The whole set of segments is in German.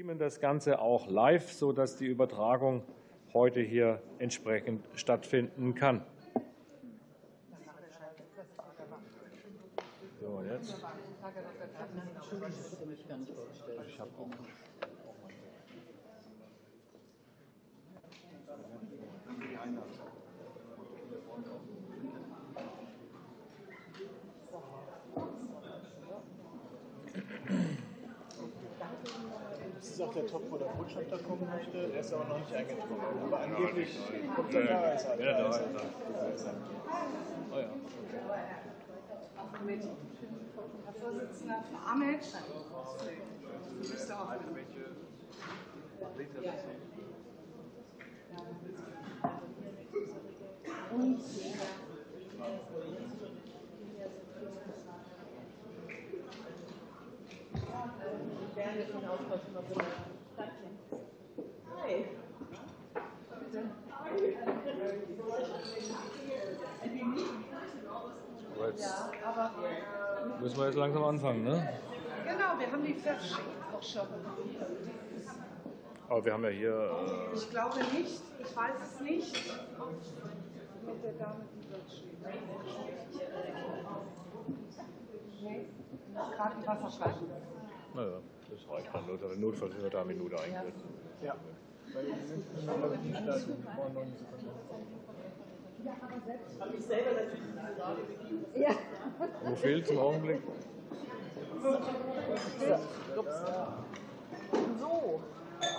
streamen das Ganze auch live, sodass die Übertragung heute hier entsprechend stattfinden kann. So, jetzt. Ich habe auch. Das ist auch der Top, wo der Botschafter kommen möchte. Der ist aber noch nicht eingetroffen. Aber angeblich kommt er da. Ist er, Ja, da ist er. Da ist er. Oh ja. Vorsitzender für Ahmed. Du bist auch. Aber Jetzt müssen wir jetzt langsam anfangen, ne? Genau, wir haben die schon. Aber wir haben ja hier. Äh, Ich glaube nicht, ich weiß es nicht. Mit der Dame, die dort steht. Nee, gerade die Wasserflasche. naja, das reicht dann. Nur Notfalls wird da eine Minute eingesetzt. Ja. Weil wir sind in der starten. Wir brauchen noch eine Sekunde. Wo fehlt zum Augenblick? So,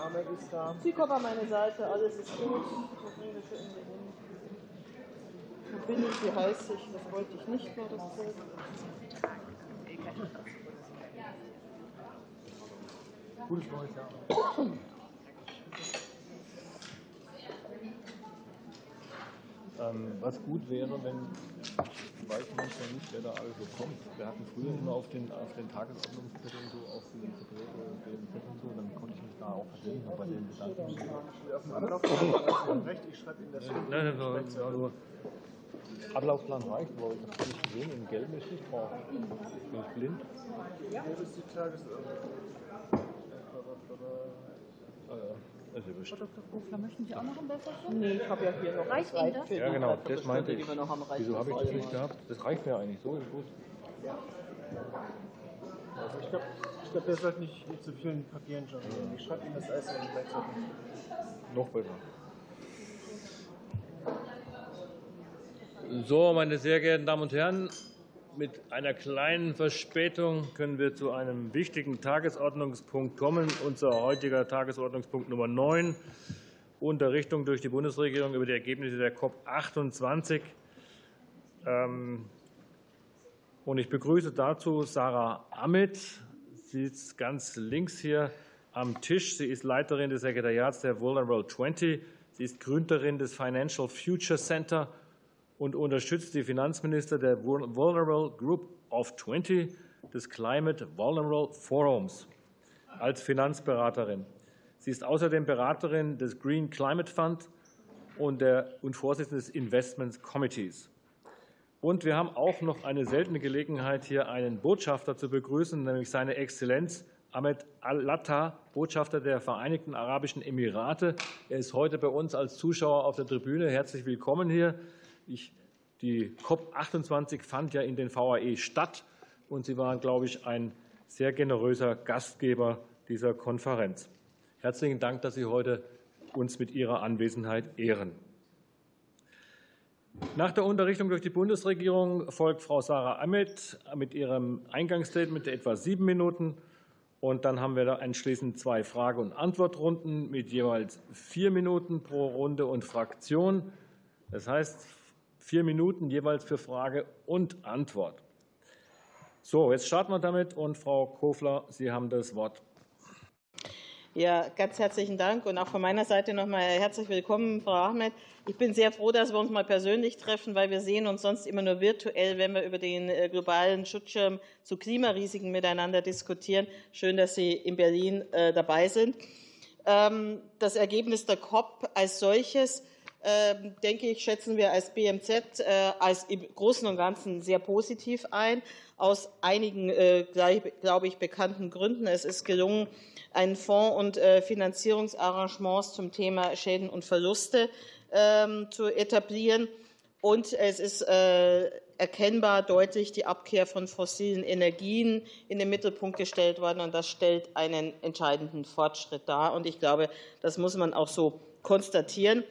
Ahmed ist da. Sie kommen an meine Seite, alles ist gut. Schon hin? Wo bin ich, wie heiß ich? Das wollte ich nicht mehr, das Bild. Gutes neues Jahr. Ähm, was gut wäre, wenn, ich weiß manchmal nicht, wer da alles so kommt. Wir hatten früher immer auf den, auf den Tagesordnungszetteln so auf die den Zetteln so, dann konnte ich mich da auch verständigen, aber bei den Gedanken. Auf dem Ablauf recht, ich schreibe Ihnen das. Nein, nein, nein, ja, nur Ablaufplan reicht, aber das habe ich gesehen, in Gelb ist nicht drauf. Bin ich blind? Die ja. Das ist ja bestimmt. Dr. Kofler, möchten Sie auch noch ein Wässerchen? Nee, ich habe ja hier noch Reicht das Ihnen das? Ja, genau, das meinte ich. Wieso habe ich das nicht gehabt? Das reicht mir eigentlich so, ist gut. Also ich glaube, ich glaub, der sollte nicht mit zu vielen Papieren schon. Ich schreibe Ihnen das alles in die Gleichzeitig. Noch besser. So, meine sehr geehrten Damen und Herren, mit einer kleinen Verspätung können wir zu einem wichtigen Tagesordnungspunkt kommen. Unser heutiger Tagesordnungspunkt Nummer 9, Unterrichtung durch die Bundesregierung über die Ergebnisse der COP28. Ähm, Und ich begrüße dazu Sarah Amit. Sie ist ganz links hier am Tisch. Sie ist Leiterin des Sekretariats der Vulnerable 20. Sie ist Gründerin des Financial Future Center und unterstützt die Finanzminister der Vulnerable Group of 20 des Climate Vulnerable Forums als Finanzberaterin. Sie ist außerdem Beraterin des Green Climate Fund und, der, und Vorsitzende des Investments Committees. Und wir haben auch noch eine seltene Gelegenheit, hier einen Botschafter zu begrüßen, nämlich seine Exzellenz Ahmed Al-Latta, Botschafter der Vereinigten Arabischen Emirate. Er ist heute bei uns als Zuschauer auf der Tribüne. Herzlich willkommen hier. Ich, die COP28 fand ja in den VAE statt und Sie waren, glaube ich, ein sehr generöser Gastgeber dieser Konferenz. Herzlichen Dank, dass Sie heute uns mit Ihrer Anwesenheit ehren. Nach der Unterrichtung durch die Bundesregierung folgt Frau Sarah Ahmed mit ihrem Eingangsstatement etwa sieben Minuten. Und dann haben wir da anschließend zwei Frage- und Antwortrunden mit jeweils vier Minuten pro Runde und Fraktion. Das heißt, vier Minuten jeweils für Frage und Antwort. So, jetzt starten wir damit. Und Frau Kofler, Sie haben das Wort. Ja, ganz herzlichen Dank und auch von meiner Seite nochmal herzlich willkommen, Frau Ahmed. Ich bin sehr froh, dass wir uns mal persönlich treffen, weil wir sehen uns sonst immer nur virtuell, wenn wir über den äh, globalen Schutzschirm zu Klimarisiken miteinander diskutieren. Schön, dass Sie in Berlin äh, dabei sind. Ähm, Das Ergebnis der COP als solches denke ich, schätzen wir als BMZ äh, als im Großen und Ganzen sehr positiv ein, aus einigen, äh, glaube ich, bekannten Gründen. Es ist gelungen, einen Fonds und äh, Finanzierungsarrangements zum Thema Schäden und Verluste ähm, zu etablieren. Und es ist erkennbar deutlich die Abkehr von fossilen Energien in den Mittelpunkt gestellt worden. Und das stellt einen entscheidenden Fortschritt dar. Und ich glaube, das muss man auch so konstatieren.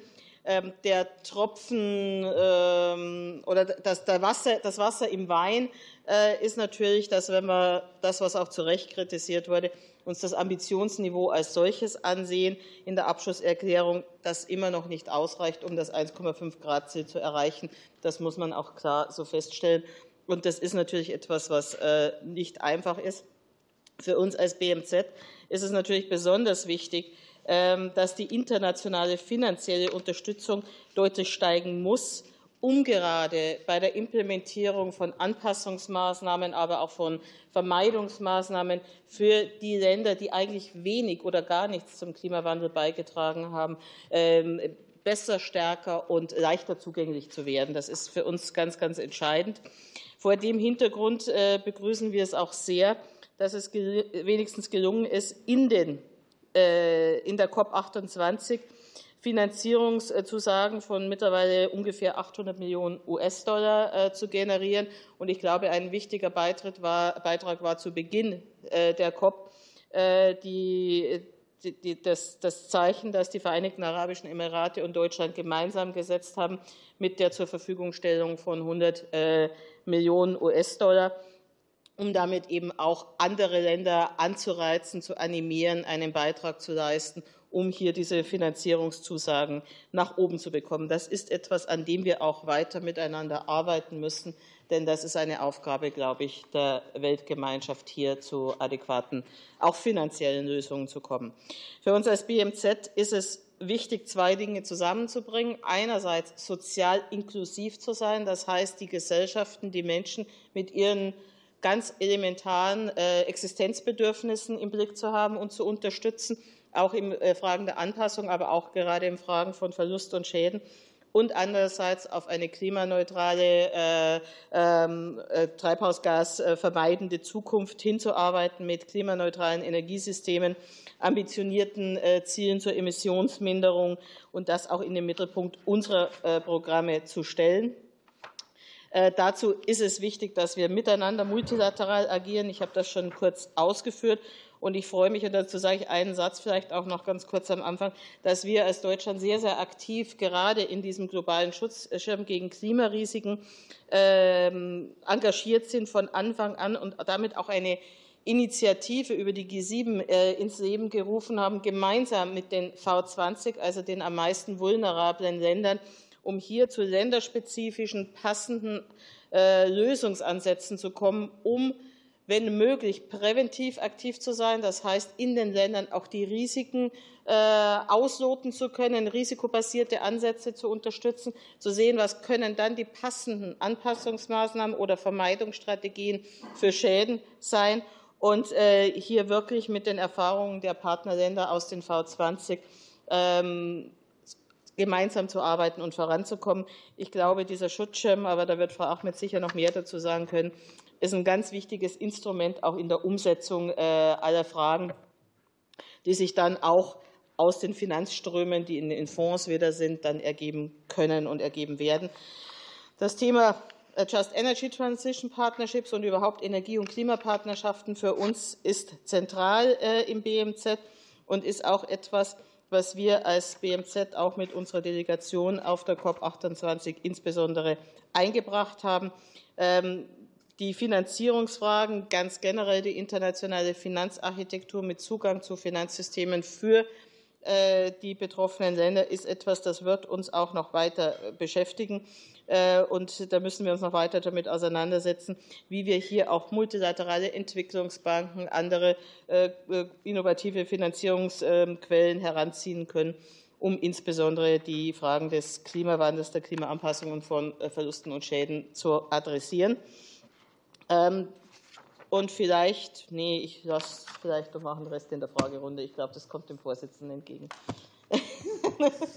Ähm, der Tropfen ähm, oder das, Wasser, das Wasser im Wein äh, ist natürlich, dass wenn wir das, was auch zu Recht kritisiert wurde, uns das Ambitionsniveau als solches ansehen in der Abschlusserklärung, das immer noch nicht ausreicht, um das 1,5 Grad Ziel zu erreichen. Das muss man auch klar so feststellen. Und das ist natürlich etwas, was äh, nicht einfach ist. Für uns als BMZ ist es natürlich besonders wichtig, dass die internationale finanzielle Unterstützung deutlich steigen muss, um gerade bei der Implementierung von Anpassungsmaßnahmen, aber auch von Vermeidungsmaßnahmen für die Länder, die eigentlich wenig oder gar nichts zum Klimawandel beigetragen haben, ähm, besser, stärker und leichter zugänglich zu werden. Das ist für uns ganz, ganz entscheidend. Vor dem Hintergrund äh, begrüßen wir es auch sehr, dass es wenigstens gelungen ist, in den in der COP28 Finanzierungszusagen von mittlerweile ungefähr 800 Millionen US-Dollar äh, zu generieren. Und ich glaube, ein wichtiger Beitrag war, Beitrag war zu Beginn äh, der COP die, die, das, das, Zeichen, das die Vereinigten Arabischen Emirate und Deutschland gemeinsam gesetzt haben mit der zur Verfügungstellung von 100 Millionen US-Dollar um damit eben auch andere Länder anzureizen, zu animieren, einen Beitrag zu leisten, um hier diese Finanzierungszusagen nach oben zu bekommen. Das ist etwas, an dem wir auch weiter miteinander arbeiten müssen, denn das ist eine Aufgabe, glaube ich, der Weltgemeinschaft, hier zu adäquaten, auch finanziellen Lösungen zu kommen. Für uns als BMZ ist es wichtig, zwei Dinge zusammenzubringen. Einerseits sozial inklusiv zu sein, das heißt, die Gesellschaften, die Menschen mit ihren ganz elementaren äh, Existenzbedürfnissen im Blick zu haben und zu unterstützen, auch in äh, Fragen der Anpassung, aber auch gerade in Fragen von Verlust und Schäden und andererseits auf eine klimaneutrale, äh, ähm, äh, treibhausgasvermeidende Zukunft hinzuarbeiten mit klimaneutralen Energiesystemen, ambitionierten Zielen zur Emissionsminderung und das auch in den Mittelpunkt unserer Programme zu stellen. Äh, dazu ist es wichtig, dass wir miteinander multilateral agieren. Ich habe das schon kurz ausgeführt. Und ich freue mich, und dazu sage ich einen Satz vielleicht auch noch ganz kurz am Anfang, dass wir als Deutschland sehr, sehr aktiv gerade in diesem globalen Schutzschirm gegen Klimarisiken ähm, engagiert sind von Anfang an und damit auch eine Initiative über die G7 äh, ins Leben gerufen haben, gemeinsam mit den V20, also den am meisten vulnerablen Ländern, um hier zu länderspezifischen passenden äh, Lösungsansätzen zu kommen, um wenn möglich, präventiv aktiv zu sein. Das heißt, in den Ländern auch die Risiken äh, ausloten zu können, risikobasierte Ansätze zu unterstützen, zu sehen, was können dann die passenden Anpassungsmaßnahmen oder Vermeidungsstrategien für Schäden sein und äh, hier wirklich mit den Erfahrungen der Partnerländer aus den V20 ähm, gemeinsam zu arbeiten und voranzukommen. Ich glaube, dieser Schutzschirm, aber da wird Frau Achmed sicher noch mehr dazu sagen können, ist ein ganz wichtiges Instrument auch in der Umsetzung äh, aller Fragen, die sich dann auch aus den Finanzströmen, die in den Fonds wieder sind, dann ergeben können und ergeben werden. Das Thema äh, Just Energy Transition Partnerships und überhaupt Energie- und Klimapartnerschaften für uns ist zentral äh, im BMZ und ist auch etwas, was wir als BMZ auch mit unserer Delegation auf der COP28 insbesondere eingebracht haben. Ähm, die Finanzierungsfragen, ganz generell die internationale Finanzarchitektur mit Zugang zu Finanzsystemen für die betroffenen Länder ist etwas, das wird uns auch noch weiter beschäftigen. Äh, und da müssen wir uns noch weiter damit auseinandersetzen, wie wir hier auch multilaterale Entwicklungsbanken, andere äh, äh, innovative Finanzierungsquellen heranziehen können, um insbesondere die Fragen des Klimawandels, der Klimaanpassung und von Verlusten und Schäden zu adressieren. Und vielleicht, nee, ich lasse vielleicht noch machen den Rest in der Fragerunde. Ich glaube, das kommt dem Vorsitzenden entgegen.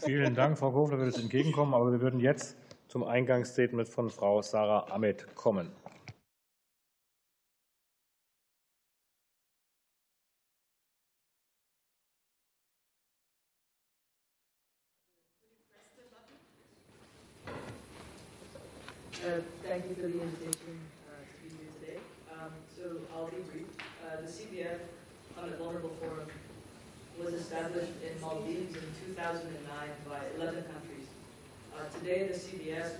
Vielen Dank, Frau Kofler, für das Entgegenkommen. Aber wir würden jetzt zum Eingangsstatement von Frau Sarah Ahmed kommen. Uh, thank you for the invitation was established in Maldives in 2009 by 11 countries. Uh, today, the CBF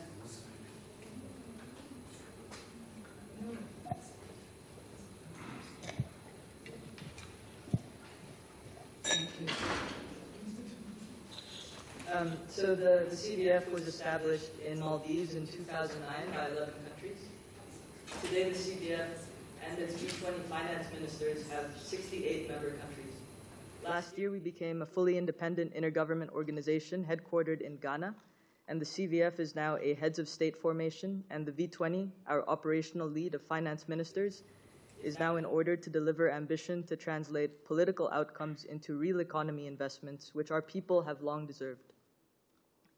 Um, so the, the CBF was established in Maldives in 2009 by 11 countries. Today, the CBF and its G20 finance ministers have 68 member countries. Last year, we became a fully independent intergovernment organization headquartered in Ghana, and the CVF is now a heads of state formation, and the V20, our operational lead of finance ministers, is now in order to deliver ambition to translate political outcomes into real economy investments, which our people have long deserved.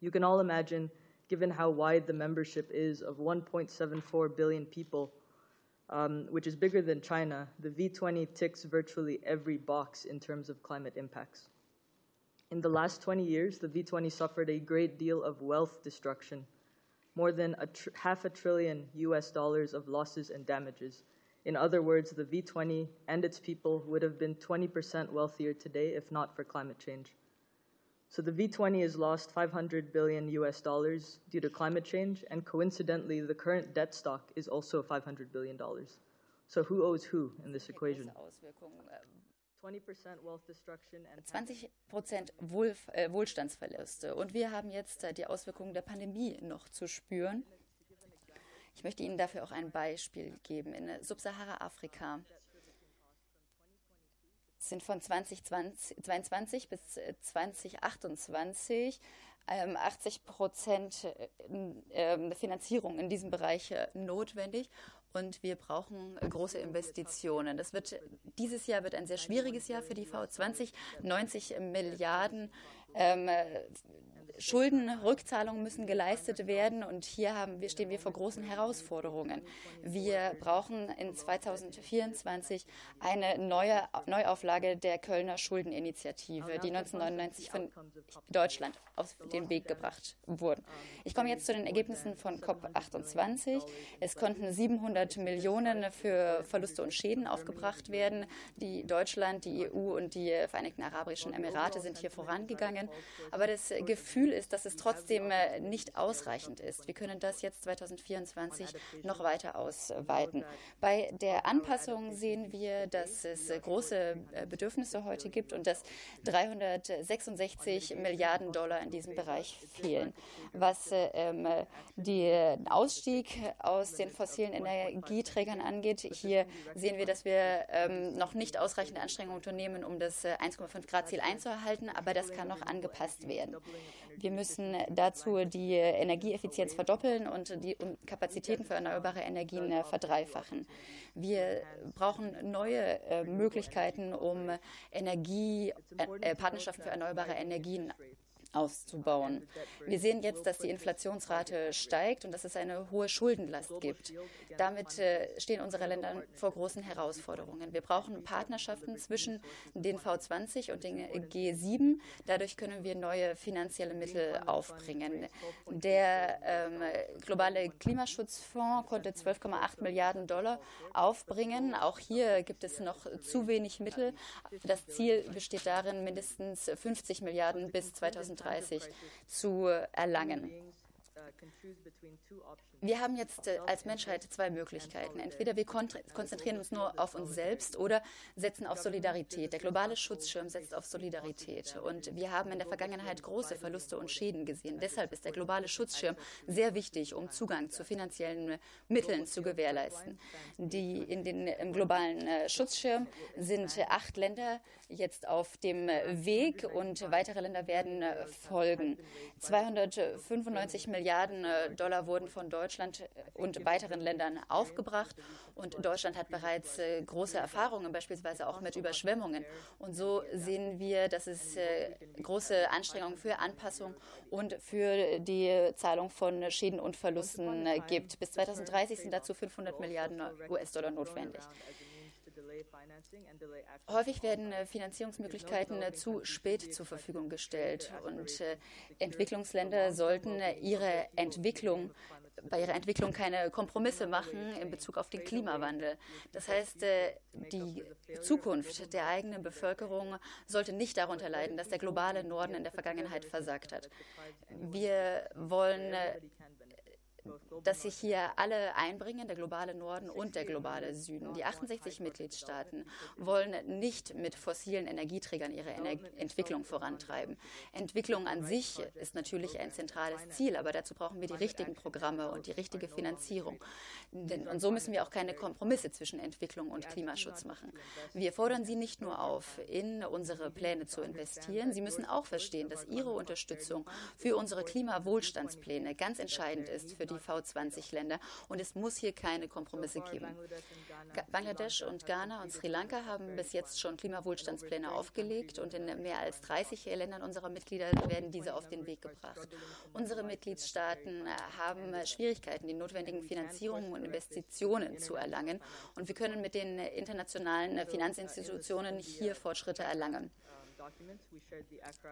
You can all imagine, given how wide the membership is of 1.74 billion people, um, which is bigger than China, the V20 ticks virtually every box in terms of climate impacts. In the last 20 years, the V20 suffered a great deal of wealth destruction, more than a half a trillion US dollars of losses and damages. In other words, the V20 and its people would have been 20% wealthier today if not for climate change. So the V20 has lost 500 billion US dollars due to climate change, and coincidentally, the current debt stock is also 500 billion dollars. So who owes who in this equation? 20% wealth destruction and 20 Prozent Wohl, äh, Wohlstandsverluste. Und wir haben jetzt äh, die Auswirkungen der Pandemie noch zu spüren. Ich möchte Ihnen dafür auch ein Beispiel geben. In Subsahara-Afrika sind von 2022 bis 2028 äh, 80 ähm, Prozent äh, ähm, Finanzierung in diesem Bereich äh, notwendig und wir brauchen große Investitionen. Das wird, dieses Jahr wird ein sehr schwieriges Jahr für die V20. 90 Milliarden ähm, Schuldenrückzahlungen müssen geleistet werden und hier haben wir, stehen wir vor großen Herausforderungen. Wir brauchen in 2024 eine neue Neuauflage der Kölner Schuldeninitiative, die 1999 von Deutschland auf den Weg gebracht wurde. Ich komme jetzt zu den Ergebnissen von COP28. Es konnten 700 Millionen für Verluste und Schäden aufgebracht werden. Die Deutschland, die EU und die Vereinigten Arabischen Emirate sind hier vorangegangen. Aber das Gefühl Gefühl ist, dass es trotzdem äh, nicht ausreichend ist. Wir können das jetzt 2024 noch weiter ausweiten. Bei der Anpassung sehen wir, dass es große äh, Bedürfnisse heute gibt und dass 366 Milliarden Dollar in diesem Bereich fehlen. Was äh, ähm, den Ausstieg aus den fossilen Energieträgern angeht, hier sehen wir, dass wir ähm, noch nicht ausreichende Anstrengungen unternehmen, um das 1,5 Grad Ziel einzuhalten, aber das kann noch angepasst werden. Wir müssen dazu die Energieeffizienz verdoppeln und die Kapazitäten für erneuerbare Energien äh, verdreifachen. Wir brauchen neue äh, Möglichkeiten, um Energie, äh, Partnerschaften für erneuerbare Energien auszubauen. Wir sehen jetzt, dass die Inflationsrate steigt und dass es eine hohe Schuldenlast gibt. Damit äh, stehen unsere Länder vor großen Herausforderungen. Wir brauchen Partnerschaften zwischen den V20 und den G7. Dadurch können wir neue finanzielle Mittel aufbringen. Der ähm, globale Klimaschutzfonds konnte 12,8 Milliarden Dollar aufbringen. Auch hier gibt es noch zu wenig Mittel. Das Ziel besteht darin, mindestens 50 Milliarden bis 2030 2030 zu erlangen. Wir haben jetzt äh, als Menschheit zwei Möglichkeiten. Entweder wir konzentrieren uns nur auf uns selbst oder setzen auf Solidarität. Der globale Schutzschirm setzt auf Solidarität. Und wir haben in der Vergangenheit große Verluste und Schäden gesehen. Deshalb ist der globale Schutzschirm sehr wichtig, um Zugang zu finanziellen Mitteln zu gewährleisten. Die in den, Im globalen äh, Schutzschirm sind acht Länder jetzt auf dem Weg und weitere Länder werden äh, folgen. 295 Milliarden Milliarden Dollar wurden von Deutschland und weiteren Ländern aufgebracht. Und Deutschland hat bereits große Erfahrungen, beispielsweise auch mit Überschwemmungen. Und so sehen wir, dass es große Anstrengungen für Anpassung und für die Zahlung von Schäden und Verlusten gibt. Bis 2030 sind dazu 500 Milliarden US-Dollar notwendig. Häufig werden äh, Finanzierungsmöglichkeiten äh, zu spät zur Verfügung gestellt und äh, Entwicklungsländer sollten ihre Entwicklung bei ihrer Entwicklung keine Kompromisse machen in Bezug auf den Klimawandel. Das heißt, die Zukunft der eigenen Bevölkerung sollte nicht darunter leiden, dass der globale Norden in der Vergangenheit versagt hat. Wir wollen dass sich hier alle einbringen, der globale Norden und der globale Süden. Die 68 Mitgliedstaaten wollen nicht mit fossilen Energieträgern ihre Ener Entwicklung vorantreiben. Entwicklung an sich ist natürlich ein zentrales Ziel, aber dazu brauchen wir die richtigen Programme und die richtige Finanzierung. Und so müssen wir auch keine Kompromisse zwischen Entwicklung und Klimaschutz machen. Wir fordern Sie nicht nur auf, in unsere Pläne zu investieren, Sie müssen auch verstehen, dass Ihre Unterstützung für unsere Klimawohlstandspläne ganz entscheidend ist für die die V20-Länder. Und es muss hier keine Kompromisse geben. Bangladesch und Ghana und Sri Lanka haben bis jetzt schon Klimawohlstandspläne aufgelegt und in mehr als 30 Ländern unserer Mitglieder werden diese auf den Weg gebracht. Unsere Mitgliedstaaten haben Schwierigkeiten, die notwendigen Finanzierungen und Investitionen zu erlangen. Und wir können mit den internationalen Finanzinstitutionen hier Fortschritte erlangen.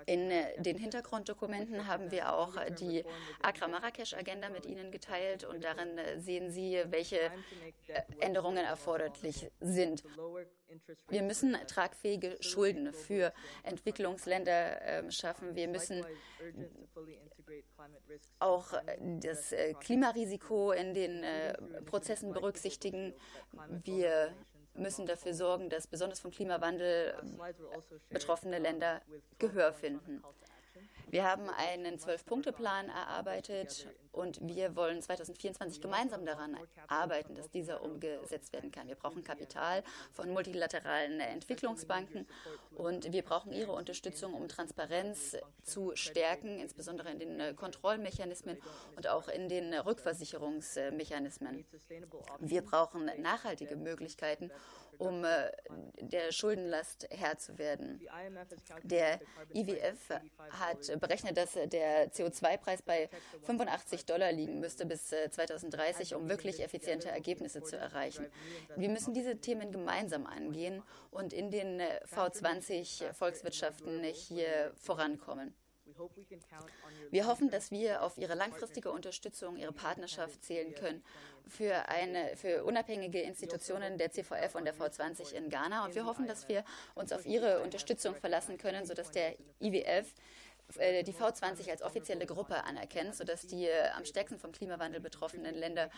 In äh, den Hintergrunddokumenten haben wir auch die Accra-Marrakesch-Agenda mit Ihnen geteilt und darin äh, sehen Sie, welche äh, Änderungen erforderlich sind. Wir müssen tragfähige Schulden für Entwicklungsländer ähm, schaffen. Wir müssen auch das Klimarisiko in den Prozessen berücksichtigen. Wir müssen dafür sorgen, dass besonders vom Klimawandel betroffene Länder Gehör finden. Wir haben einen Zwölf-Punkte-Plan erarbeitet und wir wollen 2024 gemeinsam daran arbeiten, dass dieser umgesetzt werden kann. Wir brauchen Kapital von multilateralen Entwicklungsbanken und wir brauchen Ihre Unterstützung, um Transparenz zu stärken, insbesondere in den Kontrollmechanismen und auch in den Rückversicherungsmechanismen. Wir brauchen nachhaltige Möglichkeiten, um äh, der Schuldenlast Herr zu werden. Der IWF hat berechnet, dass der CO2-Preis bei 85 Dollar liegen müsste bis 2030, äh, um wirklich effiziente Ergebnisse zu erreichen. Wir müssen diese Themen gemeinsam angehen und in den äh, V20-Volkswirtschaften hier vorankommen. Wir hoffen, dass wir auf Ihre langfristige Unterstützung, Ihre Partnerschaft zählen können für, eine, für unabhängige Institutionen der CVF und der V20 in Ghana. Und wir hoffen, dass wir uns auf Ihre Unterstützung verlassen können, sodass der IWF äh, die V20 als offizielle Gruppe anerkennt, sodass die äh, am stärksten vom Klimawandel betroffenen Länder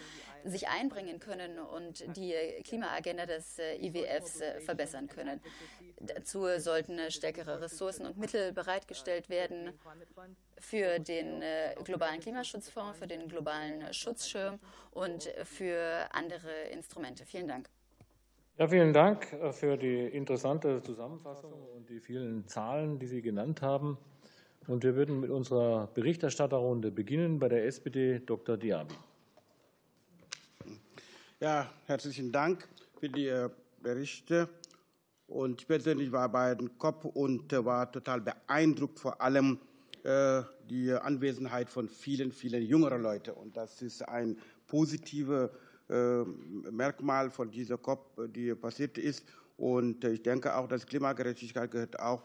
sich einbringen können und die Klimaagenda des äh, IWFs verbessern können. Dazu sollten stärkere Ressourcen und Mittel bereitgestellt werden für den globalen Klimaschutzfonds, für den globalen Schutzschirm und für andere Instrumente. Vielen Dank. Ja, vielen Dank für die interessante Zusammenfassung und die vielen Zahlen, die Sie genannt haben. Und wir würden mit unserer Berichterstatterrunde beginnen. Bei der SPD Dr. Diaby. Ja, herzlichen Dank für die äh, Berichte. Und ich persönlich war bei den COP und äh, war total beeindruckt, vor allem äh, die Anwesenheit von vielen, vielen jüngeren Leuten. Und das ist ein positives Merkmal von dieser COP, die passiert ist. Und ich denke auch, dass Klimagerechtigkeit gehört auch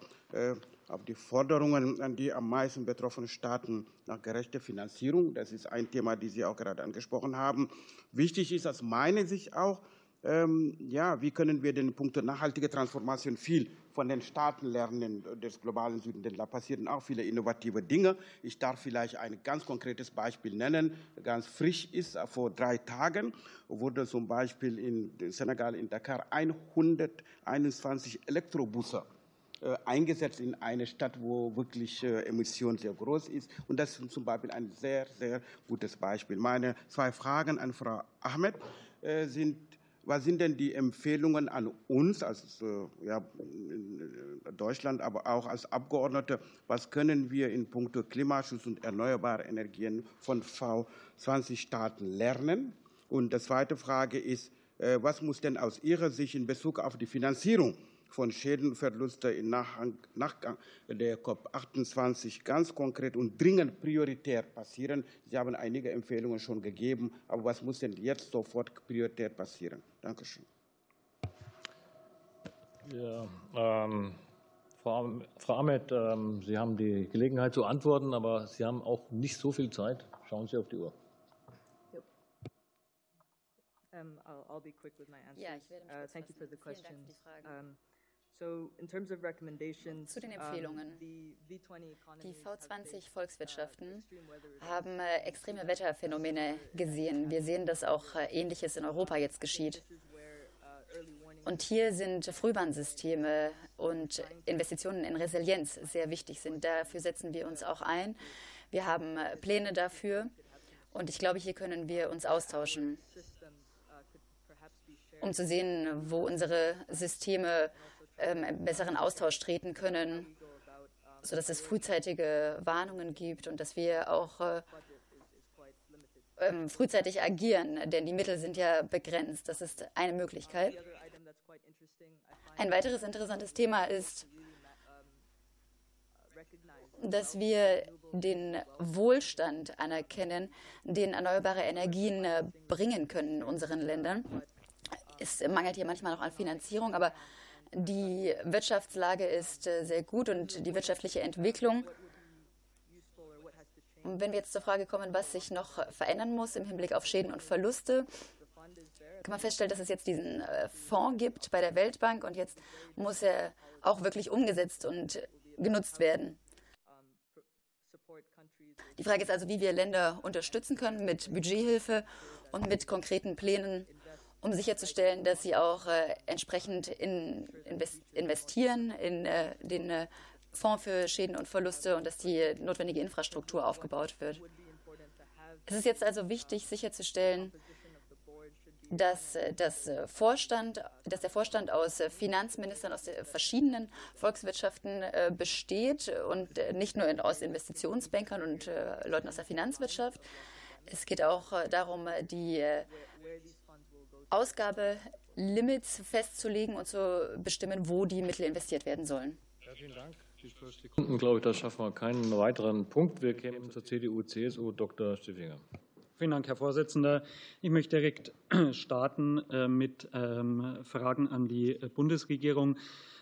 auf die Forderungen an die am meisten betroffenen Staaten nach gerechter Finanzierung. Das ist ein Thema, das Sie auch gerade angesprochen haben. Wichtig ist aus meiner Sicht auch, ähm, ja, wie können wir den Punkt nachhaltige Transformation viel von den Staaten lernen des globalen Südens, denn da passieren auch viele innovative Dinge. Ich darf vielleicht ein ganz konkretes Beispiel nennen, ganz frisch ist. Vor drei Tagen wurde zum Beispiel in Senegal, in Dakar, 121 Elektrobusse äh, eingesetzt in eine Stadt, wo wirklich äh, Emission sehr groß ist. Und das ist zum Beispiel ein sehr, sehr gutes Beispiel. Meine zwei Fragen an Frau Ahmed äh, sind, was sind denn die Empfehlungen an uns als ja, Deutschland, aber auch als Abgeordnete? Was können wir in puncto Klimaschutz und erneuerbare Energien von V20-Staaten lernen? Und die zweite Frage ist, was muss denn aus Ihrer Sicht in Bezug auf die Finanzierung von Schäden und Verlusten im Nachgang der COP28 ganz konkret und dringend prioritär passieren? Sie haben einige Empfehlungen schon gegeben, aber was muss denn jetzt sofort prioritär passieren? Danke schön. Ja, ähm, Frau, Frau Ahmed, ähm, Sie haben die Gelegenheit zu antworten, aber Sie haben auch nicht so viel Zeit. Schauen Sie auf die Uhr. Um, I'll, I'll, be quick with my answers. Ja, ich werde mich uh, thank you for the Frage. Um, Zu den Empfehlungen. the V20 Die economies have faced, V20-Volkswirtschaften extreme weather haben äh, extreme Wetterphänomene gesehen. Wir sehen, dass auch äh, Ähnliches in Europa jetzt geschieht. uh, early warning Und hier sind Frühwarnsysteme und Investitionen in Resilienz sehr wichtig sind. Dafür setzen wir uns auch ein. Wir haben äh, Pläne dafür. Und ich glaube, hier können wir uns austauschen, uh, um zu sehen, wo unsere Systeme ähm, einen besseren Austausch treten können, sodass es frühzeitige Warnungen gibt und dass wir auch äh, ähm, frühzeitig agieren, denn die Mittel sind ja begrenzt. Das ist eine Möglichkeit. Ein weiteres interessantes Thema ist, dass wir den Wohlstand anerkennen, den erneuerbare Energien äh, bringen können in unseren Ländern. Es mangelt hier manchmal noch an Finanzierung, aber die Wirtschaftslage ist äh, sehr gut und die wirtschaftliche Entwicklung. Und wenn wir jetzt zur Frage kommen, was sich noch verändern muss im Hinblick auf Schäden und Verluste, kann man feststellen, dass es jetzt diesen äh, Fonds gibt bei der Weltbank und jetzt muss er auch wirklich umgesetzt und genutzt werden. Die Frage ist also, wie wir Länder unterstützen können mit Budgethilfe und mit konkreten Plänen, um sicherzustellen, dass sie auch äh, entsprechend in, invest, investieren in äh, den äh, Fonds für Schäden und Verluste und dass die notwendige Infrastruktur aufgebaut wird. Es ist jetzt also wichtig, sicherzustellen, dass, äh, das äh, Vorstand, dass der Vorstand aus äh, Finanzministern aus den verschiedenen Volkswirtschaften besteht und nicht nur aus Investitionsbankern und Leuten aus der Finanzwirtschaft. Es geht auch darum, die Ausgabelimits festzulegen und zu bestimmen, wo die Mittel investiert werden sollen. Ja, vielen Dank. Sekunden, glaube ich, da schaffen wir keinen weiteren Punkt. Wir kämen zur CDU, CSU, Dr. Stiffinger. Vielen Dank, Herr Vorsitzender. Ich möchte direkt starten äh, mit ähm, Fragen an die Bundesregierung.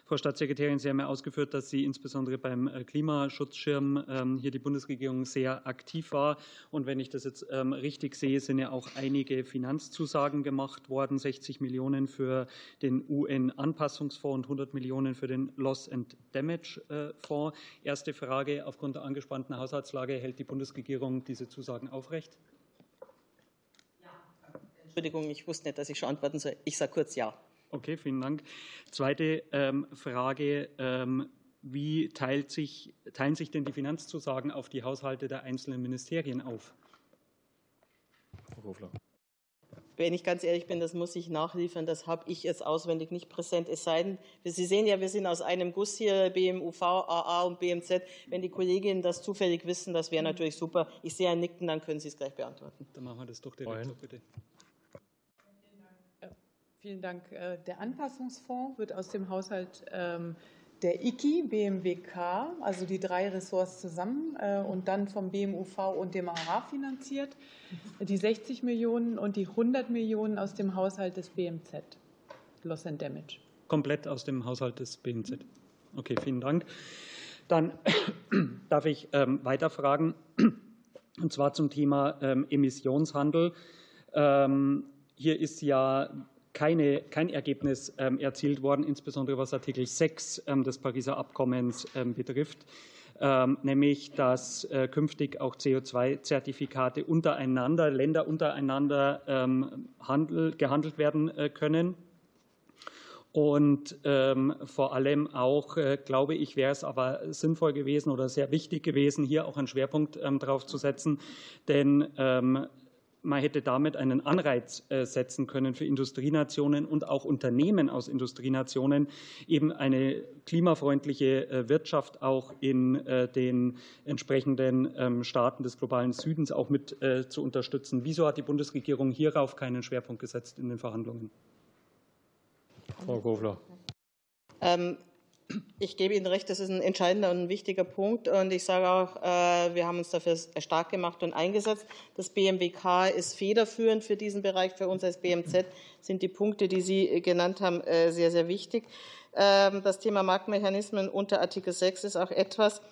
Frau Staatssekretärin, Sie haben ja ausgeführt, dass Sie insbesondere beim äh, Klimaschutzschirm ähm, hier die Bundesregierung sehr aktiv war. Und wenn ich das jetzt ähm, richtig sehe, sind ja auch einige Finanzzusagen gemacht worden. 60 Millionen für den UN-Anpassungsfonds und 100 Millionen für den Loss and Damage äh, Fonds. Erste Frage. Aufgrund der angespannten Haushaltslage hält die Bundesregierung diese Zusagen aufrecht? Entschuldigung, ich wusste nicht, dass ich schon antworten soll. Ich sage kurz Ja. Okay, vielen Dank. Zweite ähm, Frage. Ähm, wie teilt sich, teilen sich denn die Finanzzusagen auf die Haushalte der einzelnen Ministerien auf? Frau Kofler. Wenn ich ganz ehrlich bin, das muss ich nachliefern. Das habe ich jetzt auswendig nicht präsent. Es sei denn, Sie sehen ja, wir sind aus einem Guss hier, BMUV, AA und BMZ. Wenn die Kolleginnen das zufällig wissen, das wäre natürlich super. Ich sehe ein Nicken, dann können Sie es gleich beantworten. Dann machen wir das doch direkt so, bitte. Vielen Dank. Äh, Der Anpassungsfonds wird aus dem Haushalt ähm, der IKI, BMWK, also die drei Ressorts zusammen äh, und dann vom BMUV und dem AA finanziert. Die 60 Millionen und die 100 Millionen aus dem Haushalt des BMZ, Loss and Damage. Komplett aus dem Haushalt des BMZ. Okay, vielen Dank. Dann darf ich ähm, weiterfragen, und zwar zum Thema ähm, Emissionshandel. Hier ist ja keine, kein Ergebnis ähm, erzielt worden, insbesondere was Artikel 6 ähm, des Pariser Abkommens ähm, betrifft, nämlich dass äh, künftig auch CO2-Zertifikate untereinander, Länder untereinander handel, gehandelt werden äh, können. Und vor allem auch, äh, glaube ich, wäre es aber sinnvoll gewesen oder sehr wichtig gewesen, hier auch einen Schwerpunkt drauf zu setzen. Denn man hätte damit einen Anreiz äh, setzen können für Industrienationen und auch Unternehmen aus Industrienationen, eben eine klimafreundliche äh, Wirtschaft auch in äh, den entsprechenden ähm, Staaten des globalen Südens auch mit zu unterstützen. Wieso hat die Bundesregierung hierauf keinen Schwerpunkt gesetzt in den Verhandlungen? Frau Kofler. Ähm, ich gebe Ihnen recht, das ist ein entscheidender und ein wichtiger Punkt. Und ich sage auch, äh, wir haben uns dafür stark gemacht und eingesetzt. Das BMWK ist federführend für diesen Bereich. Für uns als BMZ sind die Punkte, die Sie genannt haben, äh, sehr, sehr wichtig. Ähm, das Thema Marktmechanismen unter Artikel 6 ist auch etwas,